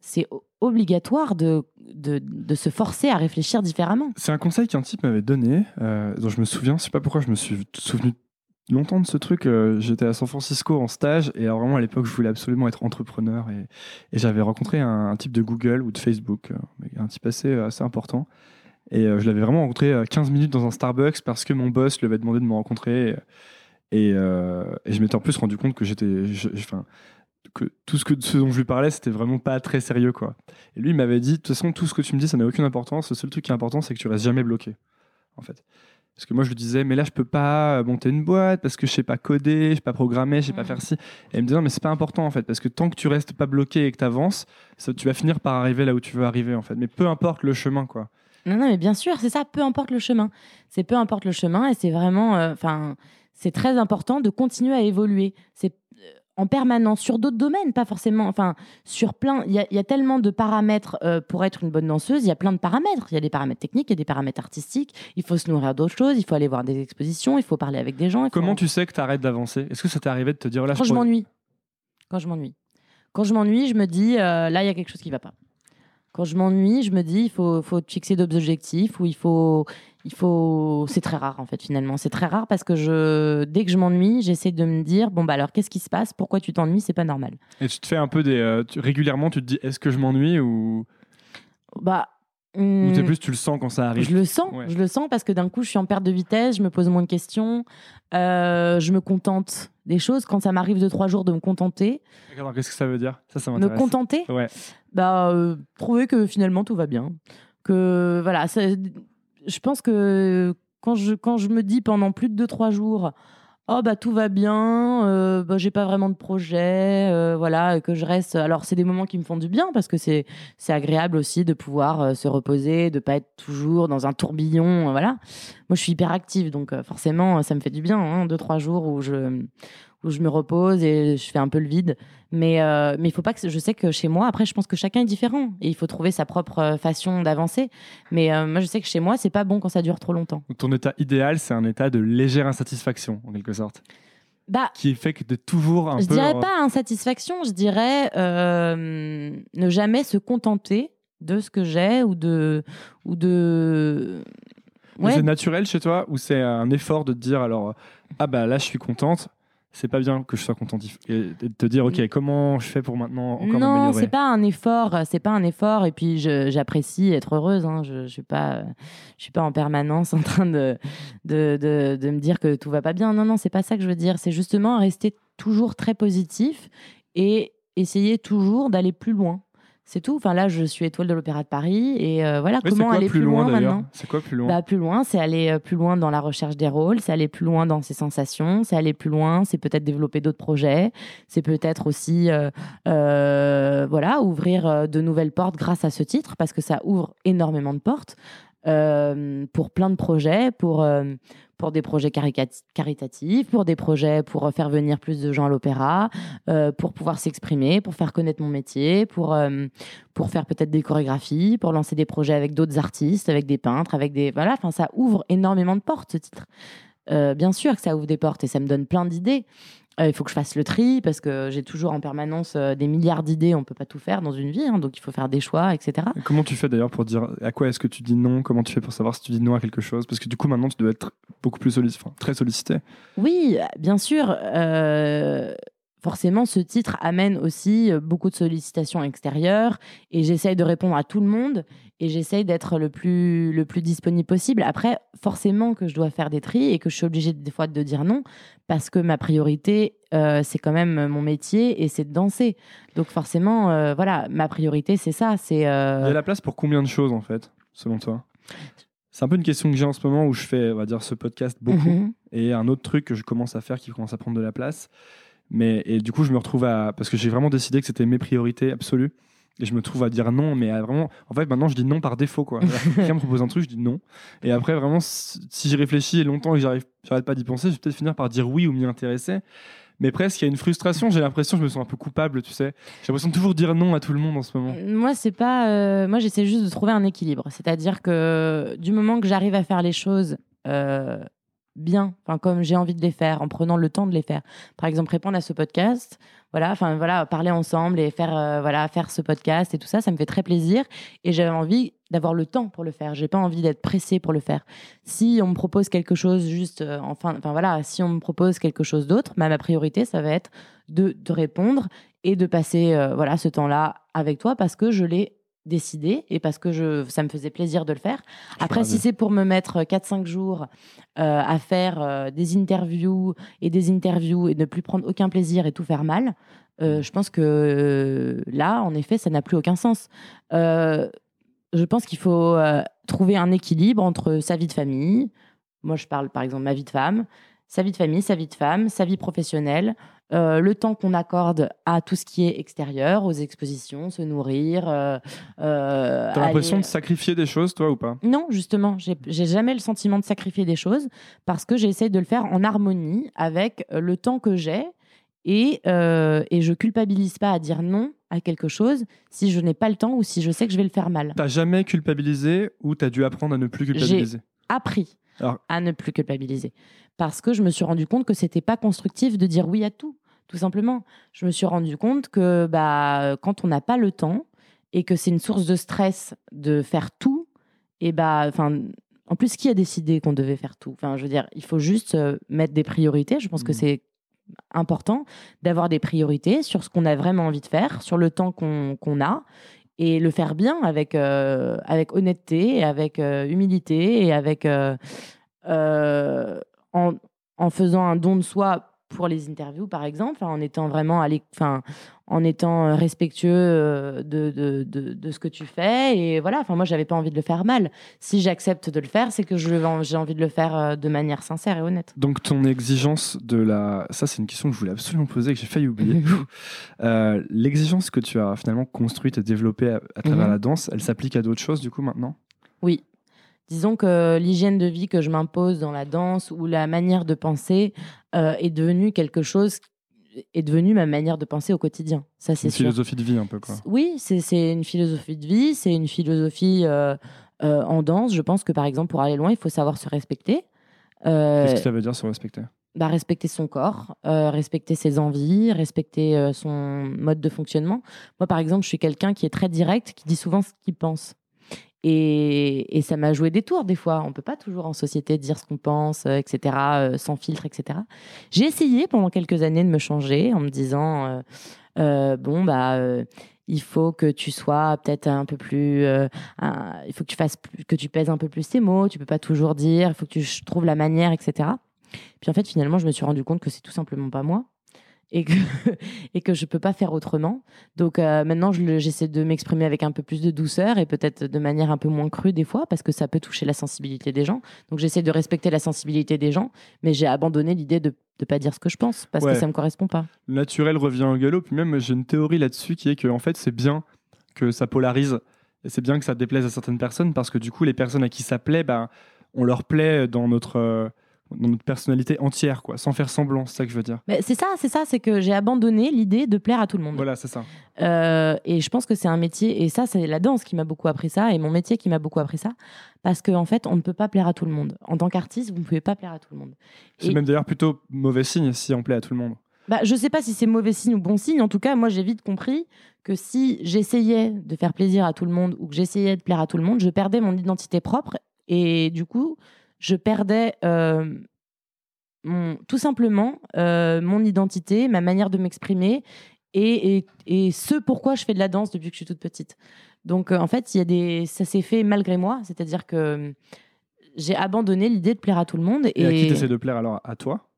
c'est obligatoire de, de, de, se forcer à réfléchir différemment. C'est un conseil qu'un type m'avait donné, euh, dont je me souviens. Je sais pas pourquoi je me suis souvenu longtemps de ce truc. Euh, j'étais à San Francisco en stage et alors vraiment à l'époque, je voulais absolument être entrepreneur et, et j'avais rencontré un, type de Google ou de Facebook, euh, un type assez, assez important. Et euh, je l'avais vraiment rencontré 15 euh, minutes dans un Starbucks parce que mon boss lui avait demandé de me rencontrer. Et, euh, et je m'étais en plus rendu compte que j'étais. Enfin, que tout ce, que, ce dont je lui parlais, c'était vraiment pas très sérieux. quoi. Et lui, il m'avait dit De toute façon, tout ce que tu me dis, ça n'a aucune importance. Le seul truc qui est important, c'est que tu restes jamais bloqué. En fait. Parce que moi, je lui disais, mais là, je peux pas monter une boîte parce que je sais pas coder, je sais pas programmer, je sais pas faire ci. Et il me disait, non, mais c'est pas important, en fait, parce que tant que tu restes pas bloqué et que tu avances, tu vas finir par arriver là où tu veux arriver, en fait. Mais peu importe le chemin, quoi. Non, non, mais bien sûr, c'est ça, peu importe le chemin. C'est peu importe le chemin et c'est vraiment, euh, enfin, c'est très important de continuer à évoluer. C'est en permanence sur d'autres domaines, pas forcément, enfin, sur plein. Il y, a- il y a tellement de paramètres euh, pour être une bonne danseuse. Il y a plein de paramètres. Il y a des paramètres techniques, il y a des paramètres artistiques. Il faut se nourrir d'autres choses. Il faut aller voir des expositions. Il faut parler avec des gens. faut- Comment tu sais que tu arrêtes d'avancer? Est-ce que ça t'est arrivé de te dire là Quand je m'ennuie. Quand je m'ennuie. Quand je m'ennuie, je me dis euh, là, il y a quelque chose qui va pas. Quand je m'ennuie, je me dis il faut, faut te fixer d'autres objectifs ou il faut, il faut. C'est très rare en fait finalement. C'est très rare parce que je, dès que je m'ennuie, j'essaie de me dire bon bah alors qu'est-ce qui se passe? Pourquoi tu t'ennuies? C'est pas normal. Et tu te fais un peu des. euh, tu- régulièrement, tu te dis est-ce que je m'ennuie ou? Bah. Ou t'es plus, tu le sens quand ça arrive Je le sens, Ouais. je le sens parce que d'un coup, je suis en perte de vitesse, je me pose moins de questions, euh, je me contente des choses. Quand ça m'arrive de trois jours de me contenter, Alors, qu'est-ce que ça veut dire? Ça, ça me m'intéresse. contenter, Ouais. bah, euh, trouver que finalement tout va bien. Que voilà, ça- je pense que quand je, quand je me dis pendant plus de 2-3 jours, oh bah tout va bien, euh, bah, j'ai pas vraiment de projet, euh, voilà, que je reste. Alors c'est des moments qui me font du bien parce que c'est c'est agréable aussi de pouvoir euh, se reposer, de pas être toujours dans un tourbillon, voilà. Moi je suis hyper active donc forcément ça me fait du bien, hein, 2-3 jours où je où je me repose et je fais un peu le vide. Mais euh, mais il faut pas que je sais que chez moi après je pense que chacun est différent et il faut trouver sa propre euh, façon d'avancer. Mais euh, moi je sais que chez moi c'est pas bon quand ça dure trop longtemps. Donc, ton état idéal, c'est un état de légère insatisfaction, en quelque sorte. Bah Qui fait que t'es toujours un je peu. dirais pas insatisfaction, je dirais euh, ne jamais se contenter de ce que j'ai ou de ou de ouais C'est naturel chez toi ou c'est un effort de te dire alors ah bah là je suis contente, c'est pas bien que je sois et et de te dire ok comment je fais pour maintenant encore non, c'est pas un effort, c'est pas un effort. Et puis j'apprécie être heureuse. hein. Je, je suis pas, je suis pas en permanence [LAUGHS] en train de, de, de, de me dire que tout va pas bien. Non, non, c'est pas ça que je veux dire. C'est justement rester toujours très positif et essayer toujours d'aller plus loin. C'est tout. Enfin là, je suis étoile de l'Opéra de Paris et euh, voilà Oui, comment quoi aller plus loin, maintenant? C'est quoi plus loin? Bah, plus loin, c'est aller euh, plus loin dans la recherche des rôles, c'est aller plus loin dans ses sensations, c'est aller plus loin, c'est peut-être développer d'autres projets, c'est peut-être aussi euh, euh, voilà ouvrir de nouvelles portes grâce à ce titre parce que ça ouvre énormément de portes pour plein de projets, pour pour des projets caritatifs, pour des projets pour euh, faire venir plus de gens à l'opéra, euh, pour pouvoir s'exprimer, pour faire connaître mon métier, pour euh, pour faire peut-être des chorégraphies, pour lancer des projets avec d'autres artistes, avec des peintres, avec des voilà. Enfin, ça ouvre énormément de portes ce titre. Bien sûr que ça ouvre des portes et ça me donne plein d'idées. Euh, il faut que je fasse le tri parce que j'ai toujours en permanence euh, des milliards d'idées. On peut pas tout faire dans une vie, hein, donc il faut faire des choix, etc. Comment tu fais d'ailleurs pour dire à quoi est-ce que tu dis non? Comment tu fais pour savoir si tu dis non à quelque chose? Parce que du coup maintenant tu dois être beaucoup plus sollicité, enfin, très sollicité. Oui, bien sûr. euh, forcément, ce titre amène aussi euh, beaucoup de sollicitations extérieures et j'essaye de répondre à tout le monde et j'essaye d'être le plus, le plus disponible possible. Après, forcément que je dois faire des tris et que je suis obligée des fois de dire non parce que ma priorité, euh, c'est quand même mon métier et c'est de danser. Donc forcément, euh, voilà, ma priorité, c'est ça. C'est euh, Il y a la place pour combien de choses en fait, selon toi? C'est un peu une question que j'ai en ce moment où je fais, on va dire, ce podcast beaucoup. mhm. Et un autre truc que je commence à faire qui commence à prendre de la place. Mais, et du coup, je me retrouve à. Parce que j'ai vraiment décidé que c'était mes priorités absolues. Et je me trouve à dire non, mais à vraiment. En fait, maintenant, je dis non par défaut, quoi. [LAUGHS] Quelqu'un me propose un truc, je dis non. Et après, vraiment, si j'y réfléchis longtemps et que j'arrête pas d'y penser, je vais peut-être finir par dire oui ou m'y intéresser. Mais presque, il y a une frustration. J'ai l'impression, je me sens un peu coupable, tu sais. J'ai l'impression de toujours dire non à tout le monde en ce moment. Moi, c'est pas. euh, moi, j'essaie juste de trouver un équilibre. C'est-à-dire que du moment que j'arrive à faire les choses euh, bien, enfin comme j'ai envie de les faire, en prenant le temps de les faire. Par exemple, répondre à ce podcast, voilà, enfin voilà, parler ensemble et faire euh, voilà faire ce podcast et tout ça, ça me fait très plaisir. Et j'avais envie d'avoir le temps pour le faire. J'ai pas envie d'être pressée pour le faire. Si on me propose quelque chose juste, euh, enfin, enfin voilà, si on me propose quelque chose d'autre, bah, ma priorité, ça va être de, de répondre et de passer euh, voilà ce temps-là avec toi parce que je l'ai décidé et parce que je, ça me faisait plaisir de le faire. Après, si c'est pour me mettre 4-5 jours euh, à faire euh, des interviews et des interviews et ne plus prendre aucun plaisir et tout faire mal, euh, je pense que euh, là, en effet, ça n'a plus aucun sens. Euh, je pense qu'il faut euh, trouver un équilibre entre sa vie de famille, moi je parle par exemple de ma vie de femme, sa vie de famille, sa vie de femme, sa vie professionnelle, euh, le temps qu'on accorde à tout ce qui est extérieur, aux expositions, se nourrir. euh, euh, T'as l'impression aller- de sacrifier des choses, toi, ou pas? Non, justement, j'ai jamais le sentiment de sacrifier des choses parce que j'essaie de le faire en harmonie avec le temps que j'ai Et, et je culpabilise pas à dire non à quelque chose si je n'ai pas le temps ou si je sais que je vais le faire mal. T'as jamais culpabilisé ou t'as dû apprendre à ne plus culpabiliser? Appris Alors- à ne plus culpabiliser parce que je me suis rendu compte que c'était pas constructif de dire oui à tout, tout simplement. Je me suis rendu compte que bah quand on n'a pas le temps et que c'est une source de stress de faire tout, et bah enfin en plus qui a décidé qu'on devait faire tout? Enfin je veux dire, il faut juste euh, mettre des priorités. Je pense que Mhm. c'est important d'avoir des priorités sur ce qu'on a vraiment envie de faire, sur le temps qu'on qu'on a, et le faire bien avec, euh, avec honnêteté, et avec euh, humilité et avec euh, en, en faisant un don de soi pour les interviews, par exemple, en étant vraiment à enfin, en étant respectueux euh, de, de, de, de ce que tu fais. Et voilà, enfin, moi, j'avais pas envie de le faire mal. Si j'accepte de le faire, c'est que je- j'ai envie de le faire euh, de manière sincère et honnête. Donc ton exigence de la... Ça c'est une question que je voulais absolument poser et que j'ai failli oublier. [LAUGHS] Euh, L'exigence que tu as finalement construite et développée à, à travers Mhm. la danse, elle s'applique à d'autres choses du coup maintenant? Oui. Disons que l'hygiène de vie que je m'impose dans la danse ou la manière de penser euh, est devenue quelque chose, est devenue ma manière de penser au quotidien. Ça, C'est une sûr. philosophie de vie un peu quoi. Oui, c'est c'est une philosophie de vie, c'est une philosophie euh, euh, en danse. Je pense que par exemple, pour aller loin, il faut savoir se respecter. Euh, Qu'est-ce que ça veut dire se respecter? Bah, respecter son corps, respecter ses envies, respecter son mode de fonctionnement. Moi, par exemple, je suis quelqu'un qui est très direct, qui dit souvent ce qu'il pense. Et, ça m'a joué des tours des fois. On peut pas toujours en société dire ce qu'on pense, euh, etc., euh, sans filtre, etc. J'ai essayé pendant quelques années de me changer en me disant euh, bon bah il faut que tu sois peut-être un peu plus, il faut que tu fasses que tu pèses un peu plus tes mots. Tu peux pas toujours dire. Il faut que tu trouves la manière, etc. Puis en fait, finalement, je me suis rendu compte que c'est tout simplement pas moi et que, [LAUGHS] et que je peux pas faire autrement. Donc euh, maintenant, je j'essaie de m'exprimer avec un peu plus de douceur et peut-être de manière un peu moins crue des fois parce que ça peut toucher la sensibilité des gens. Donc j'essaie de respecter la sensibilité des gens, mais j'ai abandonné l'idée de ne pas dire ce que je pense parce Ouais. que ça me correspond pas. Le naturel revient au galop, puis même j'ai une théorie là-dessus qui est que en fait c'est bien que ça polarise et c'est bien que ça déplaise à certaines personnes parce que du coup les personnes à qui ça plaît, bah, on leur plaît dans notre, euh, dans notre personnalité entière, quoi, sans faire semblant, c'est ça que je veux dire. Mais c'est ça, c'est ça, c'est que j'ai abandonné l'idée de plaire à tout le monde. Voilà, c'est ça. Euh, et je pense que c'est un métier, et ça, c'est la danse qui m'a beaucoup appris ça, et mon métier qui m'a beaucoup appris ça, parce qu'en en fait, on ne peut pas plaire à tout le monde. En tant qu'artiste, vous ne pouvez pas plaire à tout le monde. C'est Et- même d'ailleurs plutôt mauvais signe si on plaît à tout le monde. Bah, je sais pas si c'est mauvais signe ou bon signe. En tout cas, moi, j'ai vite compris que si j'essayais de faire plaisir à tout le monde ou que j'essayais de plaire à tout le monde, je perdais mon identité propre et du coup, je perdais euh, mon, tout simplement euh, mon identité, ma manière de m'exprimer et, et, et ce pourquoi je fais de la danse depuis que je suis toute petite. Donc, euh, en fait, il y a des, ça s'est fait malgré moi, c'est-à-dire que j'ai abandonné l'idée de plaire à tout le monde Et, à qui t'essaies de plaire alors? À toi?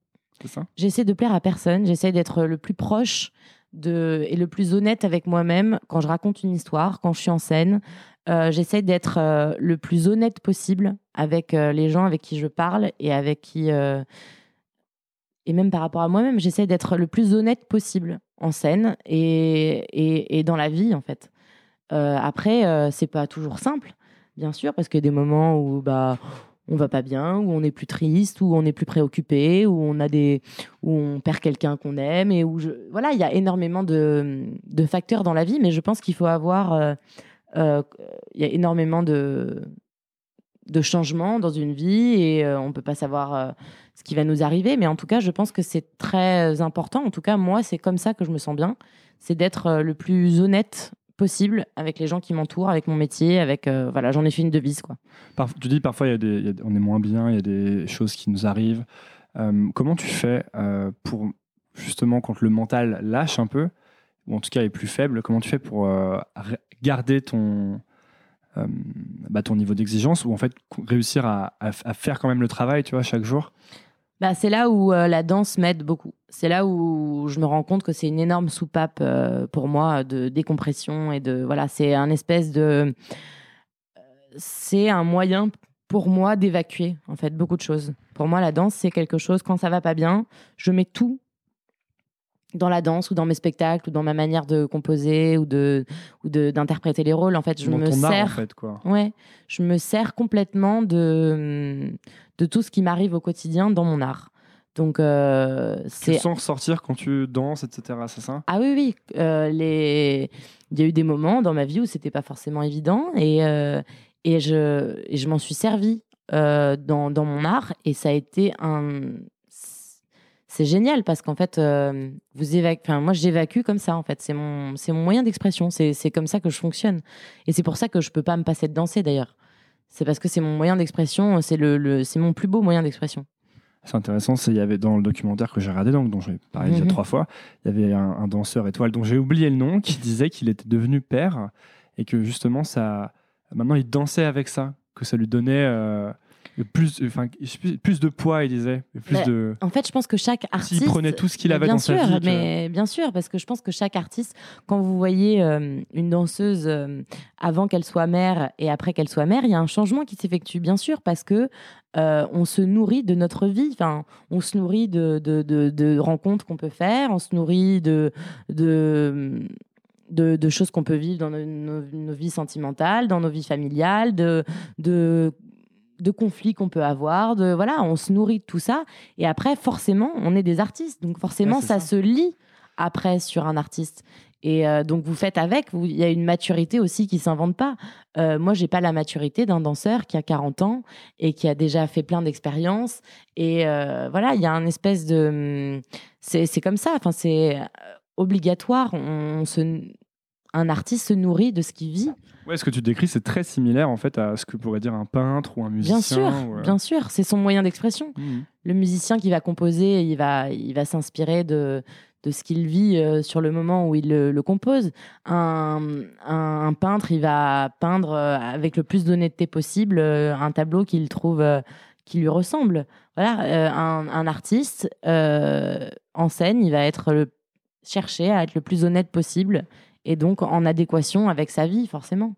C'est ça? J'essaie de plaire à personne, j'essaie d'être le plus proche de, et le plus honnête avec moi-même quand je raconte une histoire, quand je suis en scène. Euh, j'essaie d'être euh, le plus honnête possible avec euh, les gens avec qui je parle et avec qui. et même par rapport à moi-même, j'essaie d'être le plus honnête possible en scène et, et, dans la vie, en fait. Après, c'est pas toujours simple, bien sûr, parce qu'il y a des moments où bah, on va pas bien, où on est plus triste, où on est plus préoccupé, où on a des, où on perd quelqu'un qu'on aime et où je, voilà, il y a énormément de, de facteurs dans la vie, mais je pense qu'il faut avoir, euh, euh, il y a énormément de de changements dans une vie et euh, on peut pas savoir euh, ce qui va nous arriver, mais en tout cas, je pense que c'est très important. En tout cas, moi, c'est comme ça que je me sens bien, c'est d'être le plus honnête possible avec les gens qui m'entourent, avec mon métier, avec euh, voilà, j'en ai fait une devise quoi. Tu dis parfois il y a des, on est moins bien, il y a des choses qui nous arrivent. Euh, comment tu fais euh, pour justement quand le mental lâche un peu, ou en tout cas est plus faible, comment tu fais pour garder ton, bah, ton niveau d'exigence ou en fait réussir à, à faire quand même le travail, tu vois, chaque jour? Bah, c'est là où euh, la danse m'aide beaucoup. C'est là où je me rends compte que c'est une énorme soupape euh, pour moi de décompression et de voilà, c'est un espèce de c'est un moyen pour moi d'évacuer en fait beaucoup de choses. Pour moi, la danse c'est quelque chose quand ça va pas bien, je mets tout dans la danse ou dans mes spectacles ou dans ma manière de composer ou de ou de- d'interpréter les rôles. En fait, je dans me sers art en fait quoi. Ouais, je me sers complètement de, de tout ce qui m'arrive au quotidien dans mon art. Donc, euh, c'est le sens ressortir quand tu danses, etc. C'est ça? Ah oui, oui. euh, les... Il y a eu des moments dans ma vie où c'était pas forcément évident et, euh, et je, et je m'en suis servi dans, dans mon art et ça a été un. C'est génial parce qu'en fait, vous évac... enfin, moi j'évacue comme ça en fait. C'est mon, c'est mon moyen d'expression. C'est, c'est comme ça que je fonctionne. Et c'est pour ça que je peux pas me passer de danser d'ailleurs. C'est parce que c'est mon moyen d'expression. C'est, le, le- c'est mon plus beau moyen d'expression. C'est intéressant, c'est il y avait dans le documentaire que j'ai regardé, donc dont j'ai parlé déjà Mhm. trois fois, il y avait un, un danseur étoile dont j'ai oublié le nom qui disait qu'il était devenu père et que justement ça, maintenant il dansait avec ça, que ça lui donnait euh, plus, enfin plus, de poids, il disait, plus Mais de. En fait, je pense que chaque artiste. S'il prenait tout ce qu'il avait dans sûr, sa vie, mais bien sûr, parce que je pense que chaque artiste, quand vous voyez euh, une danseuse euh, avant qu'elle soit mère et après qu'elle soit mère, il y a un changement qui s'effectue, bien sûr, parce que euh, on se nourrit de notre vie. Enfin, on se nourrit de, de, de- de rencontres qu'on peut faire, on se nourrit de de de, de choses qu'on peut vivre dans nos, nos- nos vies sentimentales, dans nos vies familiales, de, de, de conflits qu'on peut avoir. De, voilà, on se nourrit de tout ça. Et après, forcément, on est des artistes. Donc forcément, Ouais, ça, ça. se lit après sur un artiste. Et euh, donc vous faites avec, il y a une maturité aussi qui s'invente pas. Euh, moi, j'ai pas la maturité d'un danseur qui a 40 ans et qui a déjà fait plein d'expériences. Et euh, voilà, il y a un espèce de, c'est c'est comme ça. Enfin, c'est euh, obligatoire. On se, un artiste se nourrit de ce qu'il vit. Ouais, ce que tu décris, c'est très similaire en fait à ce que pourrait dire un peintre ou un musicien. Bien sûr, ou, euh, bien sûr, c'est son moyen d'expression. mhm. Le musicien qui va composer, il va, il va s'inspirer de, de ce qu'il vit euh, sur le moment où il le, le compose. Un, un- un peintre, il va peindre euh, avec le plus d'honnêteté possible euh, un tableau qu'il trouve qui lui ressemble. Voilà, un, un artiste en scène, il va être le, chercher à être le plus honnête possible et donc en adéquation avec sa vie, forcément.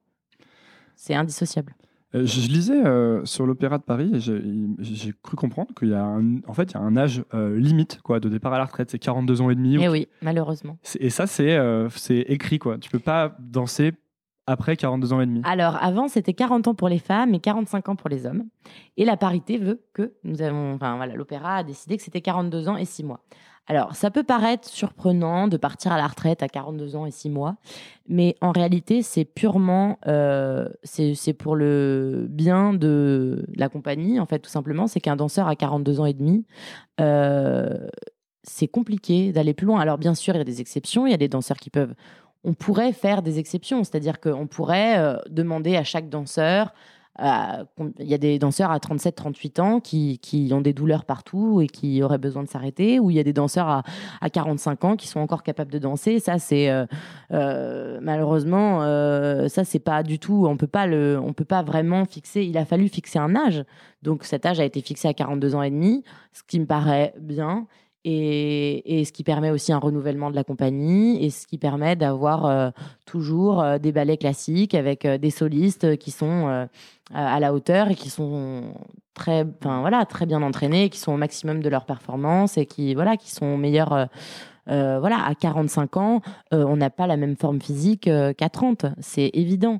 C'est indissociable. Euh, Je, je lisais euh, sur l'Opéra de Paris et j'ai cru comprendre qu'il y a un, en fait, il y a un âge euh, limite quoi, de départ à la retraite, c'est 42 ans et demi. ou- Et oui, malheureusement. Et ça, c'est c'est écrit quoi. Tu peux pas danser après 42 ans et demi. Alors, avant, c'était 40 ans pour les femmes et 45 ans pour les hommes. Et la parité veut que nous avons. Enfin, voilà, l'opéra a décidé que c'était 42 ans et 6 mois. Alors, ça peut paraître surprenant de partir à la retraite à 42 ans et 6 mois, mais en réalité, c'est purement. euh, c'est pour le bien de la compagnie, en fait, tout simplement. C'est qu'un danseur à 42 ans et demi. euh, c'est compliqué d'aller plus loin. Alors bien sûr, il y a des exceptions. Il y a des danseurs qui peuvent on pourrait faire des exceptions, c'est-à-dire qu'on pourrait euh, demander à chaque danseur, euh, il y a des danseurs à 37-38 ans qui, qui ont des douleurs partout et qui auraient besoin de s'arrêter, ou il y a des danseurs à, à 45 ans qui sont encore capables de danser. Ça, c'est euh, malheureusement, ça c'est pas du tout, on peut pas le, on peut pas vraiment fixer. Il a fallu fixer un âge, donc cet âge a été fixé à 42 ans et demi, ce qui me paraît bien et, et ce qui permet aussi un renouvellement de la compagnie et ce qui permet d'avoir euh, toujours euh, des ballets classiques avec euh, des solistes qui sont à la hauteur et qui sont très, voilà, très bien entraînés, qui sont au maximum de leur performance et qui, voilà, qui sont meilleurs. euh, voilà, à 45 ans, euh, on n'a pas la même forme physique euh, qu'à 30, c'est évident.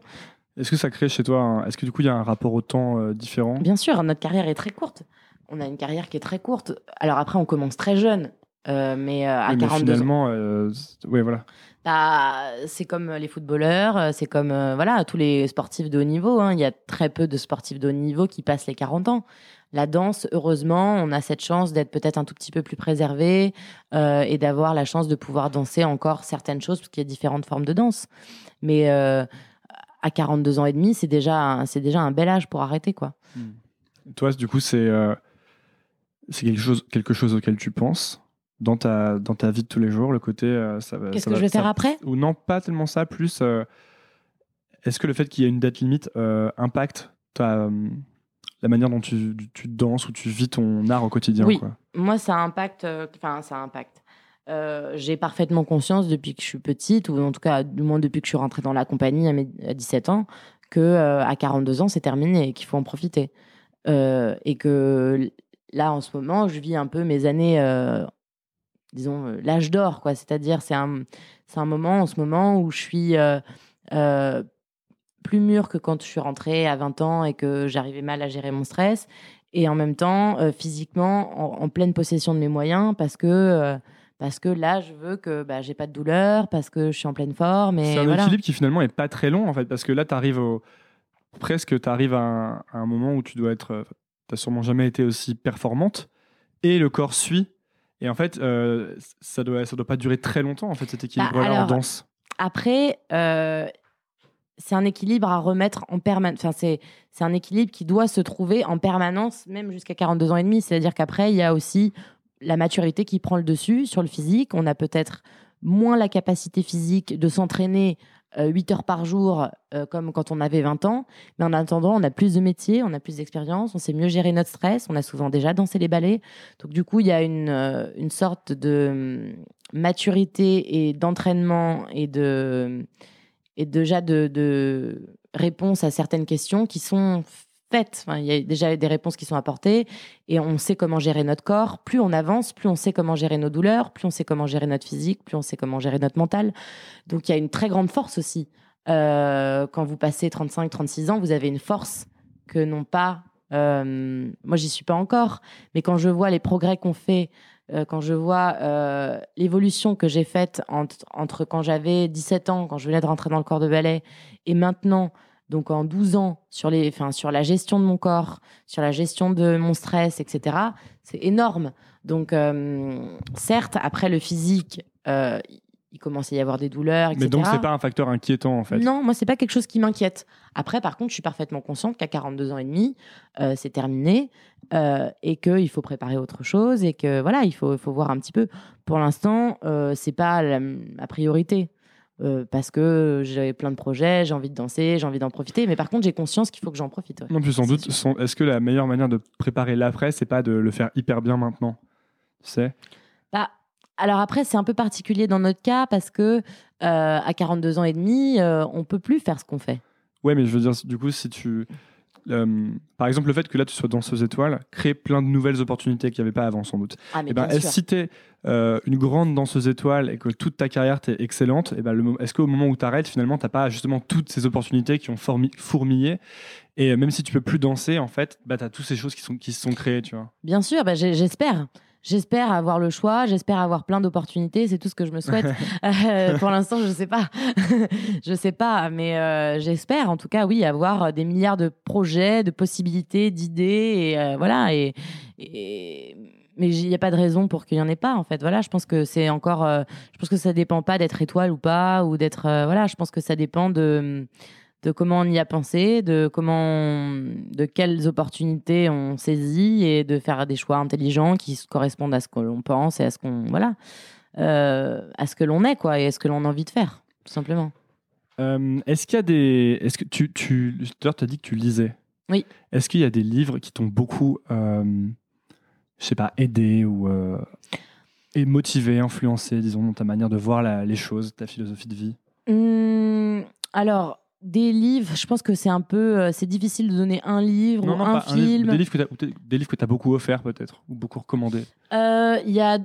Est-ce que ça crée chez toi un- Est-ce que du coup il y a un rapport au temps différent? Bien sûr, notre carrière est très courte. On a une carrière qui est très courte. Alors après, on commence très jeune, euh, mais euh, à Oui, mais 42 ans. finalement, euh, c'est- ouais, voilà. Bah, c'est comme les footballeurs, euh, c'est comme euh, voilà tous les sportifs de haut niveau. hein. Il y a très peu de sportifs de haut niveau qui passent les 40 ans. La danse, heureusement, on a cette chance d'être peut-être un tout petit peu plus préservé euh, et d'avoir la chance de pouvoir danser encore certaines choses parce qu'il y a différentes formes de danse. Mais euh, à 42 ans et demi, c'est déjà c'est déjà un bel âge pour arrêter quoi. Toi, du coup, c'est euh, c'est quelque chose, quelque chose auquel tu penses dans ta, dans ta vie de tous les jours, le côté. euh, ça va- Qu'est-ce que va- je vais faire ça- après? Ou non, pas tellement ça, plus. euh, Est-ce que le fait qu'il y ait une date limite euh, impacte ta, euh, la manière dont tu, tu danses ou tu vis ton art au quotidien Oui. quoi? Moi, ça impacte. euh, Enfin, ça impacte. Euh, j'ai parfaitement conscience depuis que je suis petite, ou en tout cas, du moins depuis que je suis rentrée dans la compagnie à, mes- à 17 ans, que euh, à 42 ans, c'est terminé et qu'il faut en profiter. Euh, et que là, en ce moment, je vis un peu mes années, euh, disons, euh, l'âge d'or, quoi. C'est-à-dire, c'est un, un moment, en ce moment, où je suis euh, plus mûre que quand je suis rentrée à 20 ans et que j'arrivais mal à gérer mon stress. et en même temps, euh, physiquement, en, pleine possession de mes moyens, parce que, parce que là, je veux que bah, j'ai pas de douleur, parce que je suis en pleine forme. C'est un équilibre qui finalement est pas très long, en fait, parce que là, tu arrives au... presque tu arrives à un, moment où tu dois être. Euh, tu sûrement jamais été aussi performante, et le corps suit. Et en fait, ça doit, ça doit pas durer très longtemps, en fait, cet équilibre bah, en danse. Après, c'est un équilibre à remettre en permanence. Enfin, c'est, c'est un équilibre qui doit se trouver en permanence, même jusqu'à 42 ans et demi. C'est-à-dire qu'après, il y a aussi la maturité qui prend le dessus sur le physique. On a peut-être moins la capacité physique de s'entraîner 8 euh, heures par jour, euh, comme quand on avait 20 ans. Mais en attendant, on a plus de métiers, on a plus d'expérience, on sait mieux gérer notre stress, on a souvent déjà dansé les ballets. Donc, du coup, il y a une, euh, une sorte de hum, maturité et d'entraînement et de et déjà de, de réponses à certaines questions qui sont il y a déjà des réponses qui sont apportées et on sait comment gérer notre corps. Plus on avance, plus on sait comment gérer nos douleurs, plus on sait comment gérer notre physique, plus on sait comment gérer notre mental. Donc il y a une très grande force aussi. Euh, quand vous passez 35-36 ans, vous avez une force que n'ont pas. Euh, moi, j'y suis pas encore, mais quand je vois les progrès qu'on fait euh, quand je vois l'évolution que j'ai faite entre, quand j'avais 17 ans, quand je venais de rentrer dans le corps de ballet, et maintenant, donc en 12 ans, sur, les, sur la gestion de mon corps, sur la gestion de mon stress, etc., c'est énorme. Donc, euh, certes, après le physique, il commence à y avoir des douleurs, etc. Mais donc, c'est pas un facteur inquiétant, en fait Non, moi, c'est pas quelque chose qui m'inquiète. Après, par contre, je suis parfaitement consciente qu'à 42 ans et demi, euh, c'est terminé euh, et qu'il faut préparer autre chose et que, voilà, il faut, faut voir un petit peu. Pour l'instant, euh, c'est pas la, priorité. Euh, parce que j'ai plein de projets, j'ai envie de danser, j'ai envie d'en profiter. Mais par contre, j'ai conscience qu'il faut que j'en profite. Non, plus sans doute, est-ce que la meilleure manière de préparer l'après, c'est pas de le faire hyper bien maintenant? Tu sais? Bah, alors après, c'est un peu particulier dans notre cas parce que euh, à 42 ans et demi, euh, on peut plus faire ce qu'on fait. Ouais, mais je veux dire, du coup, si tu, euh, par exemple, le fait que là tu sois danseuse étoile crée plein de nouvelles opportunités qu'il n'y avait pas avant, sans doute. Ah, mais eh ben, est-ce si tu es une grande danseuse étoile et que toute ta carrière est excellente, et eh ben, est-ce qu'au moment où tu arrêtes, finalement, tu n'as pas justement toutes ces opportunités qui ont fourmillé et même si tu peux plus danser, en fait, bah, tu as toutes ces choses qui, sont, qui se sont créées, tu vois? Bien sûr, bah, j'espère. J'espère avoir le choix, j'espère avoir plein d'opportunités, c'est tout ce que je me souhaite. [LAUGHS] Euh, pour l'instant, je ne sais pas. [LAUGHS] je sais pas, mais euh, j'espère en tout cas, oui, avoir des milliards de projets, de possibilités, d'idées, et euh, voilà. Et, mais il n'y a pas de raison pour qu'il n'y en ait pas, en fait. Voilà, je pense que c'est encore. je pense que ça dépend pas d'être étoile ou pas, ou d'être. voilà, je pense que ça dépend de de comment on y a pensé, de comment, de quelles opportunités on saisit et de faire des choix intelligents qui correspondent à ce que l'on pense et à ce qu'on, voilà, euh, à ce que l'on est, quoi, et à ce que l'on a envie de faire, tout simplement. Euh, est-ce qu'il y a des, est-ce que tu, as dit que tu lisais. Oui. Est-ce qu'il y a des livres qui t'ont beaucoup, euh, je sais pas, aidé ou et motivé, influencé, disons, dans ta manière de voir les choses, ta philosophie de vie? Mmh, Alors, des livres, je pense que c'est un peu, euh, c'est difficile de donner un livre ou un film. des livres que tu as, beaucoup offert peut-être ou beaucoup recommandé. Euh, il y a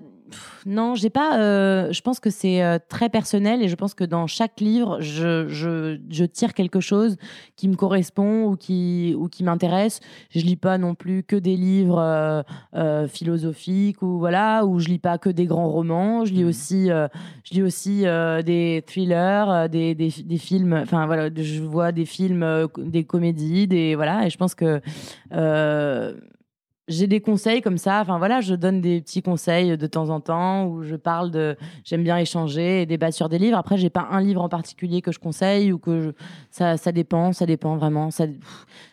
non, j'ai pas. Euh, je pense que c'est euh, très personnel et je pense que dans chaque livre, je, je, tire quelque chose qui me correspond ou qui, ou qui m'intéresse. Je lis pas non plus que des livres euh, philosophiques ou voilà, ou je lis pas que des grands romans. Je lis mmh. aussi, je lis aussi des thrillers, des, des, des films. Enfin voilà, je vois des films, des comédies, des voilà. Et je pense que j'ai des conseils comme ça. Enfin voilà, je donne des petits conseils de temps en temps où je parle de. J'aime bien échanger et débattre sur des livres. Après, j'ai pas un livre en particulier que je conseille ou que ça, ça dépend, ça dépend vraiment. Ça,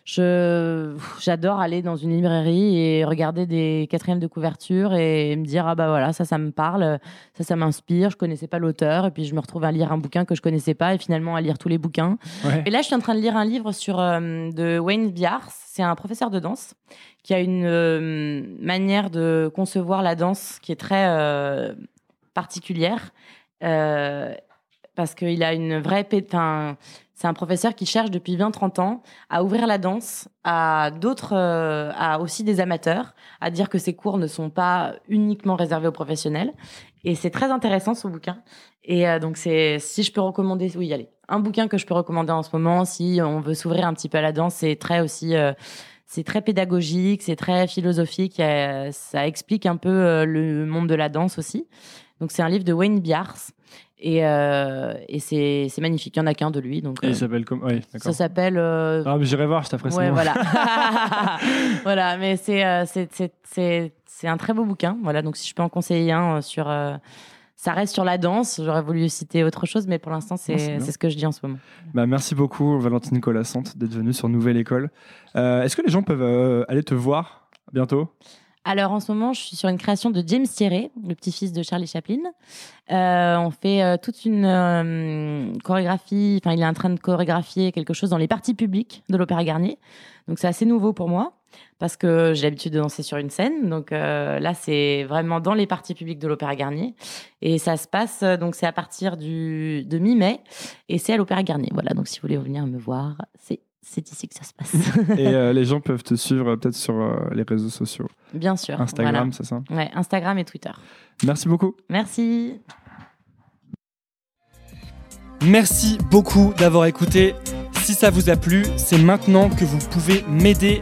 je j'adore aller dans une librairie et regarder des quatrièmes de couverture et me dire ah bah voilà ça ça me parle, ça ça m'inspire. Je connaissais pas l'auteur et puis je me retrouve à lire un bouquin que je connaissais pas et finalement à lire tous les bouquins. Et là, je suis en train de lire un livre sur euh, de Wayne Biars. C'est un professeur de danse qui a une euh, manière de concevoir la danse qui est très euh, particulière. Euh, parce qu'il a une vraie. c'est un professeur qui cherche depuis 20-30 ans à ouvrir la danse à d'autres, à aussi des amateurs, à dire que ses cours ne sont pas uniquement réservés aux professionnels. Et c'est très intéressant ce bouquin. Et donc, c'est si je peux recommander, oui, allez, un bouquin que je peux recommander en ce moment, si on veut s'ouvrir un petit peu à la danse, c'est très aussi C'est très pédagogique, c'est très philosophique. ça explique un peu le monde de la danse aussi. Donc c'est un livre de Wayne Biars. Et, et c'est, magnifique. Il n'y en a qu'un de lui. Donc, et il s'appelle comme. Oui, ça s'appelle. Ah, mais j'irai voir, je t'apprécie. Ouais, voilà. [LAUGHS] [LAUGHS] voilà, mais c'est, c'est, un très beau bouquin. Voilà, donc si je peux en conseiller un sur ça reste sur la danse. J'aurais voulu citer autre chose, mais pour l'instant, c'est ce que je dis en ce moment. Bah, merci beaucoup, Valentine Colassante, d'être venue sur Nouvelle École. Euh, est-ce que les gens peuvent euh, aller te voir bientôt? Alors en ce moment, je suis sur une création de James Thierry, le petit-fils de Charlie Chaplin. Euh, on fait toute une chorégraphie, enfin il est en train de chorégraphier quelque chose dans les parties publiques de l'Opéra Garnier. Donc c'est assez nouveau pour moi parce que j'ai l'habitude de danser sur une scène. Donc euh, là, c'est vraiment dans les parties publiques de l'Opéra Garnier. Et ça se passe, euh, donc c'est à partir du, de mi-mai et c'est à l'Opéra Garnier. Voilà, donc si vous voulez venir me voir, c'est c'est ici que ça se passe. [LAUGHS] et euh, les gens peuvent te suivre peut-être sur les réseaux sociaux. Bien sûr. Instagram, c'est ça? Ouais, Instagram et Twitter. Merci beaucoup. Merci. Merci beaucoup d'avoir écouté. Si ça vous a plu, c'est maintenant que vous pouvez m'aider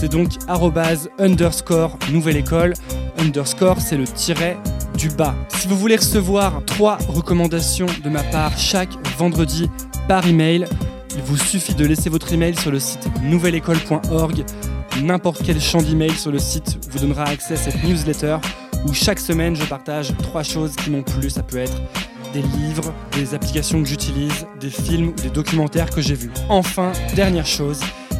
C'est donc underscore nouvelle école. Underscore, c'est le tiret du bas. Si vous voulez recevoir trois recommandations de ma part chaque vendredi par email, il vous suffit de laisser votre email sur le site nouvelleécole.org. N'importe quel champ d'email sur le site vous donnera accès à cette newsletter où chaque semaine je partage trois choses qui m'ont plu. Ça peut être des livres, des applications que j'utilise, des films ou des documentaires que j'ai vus. Enfin, dernière chose,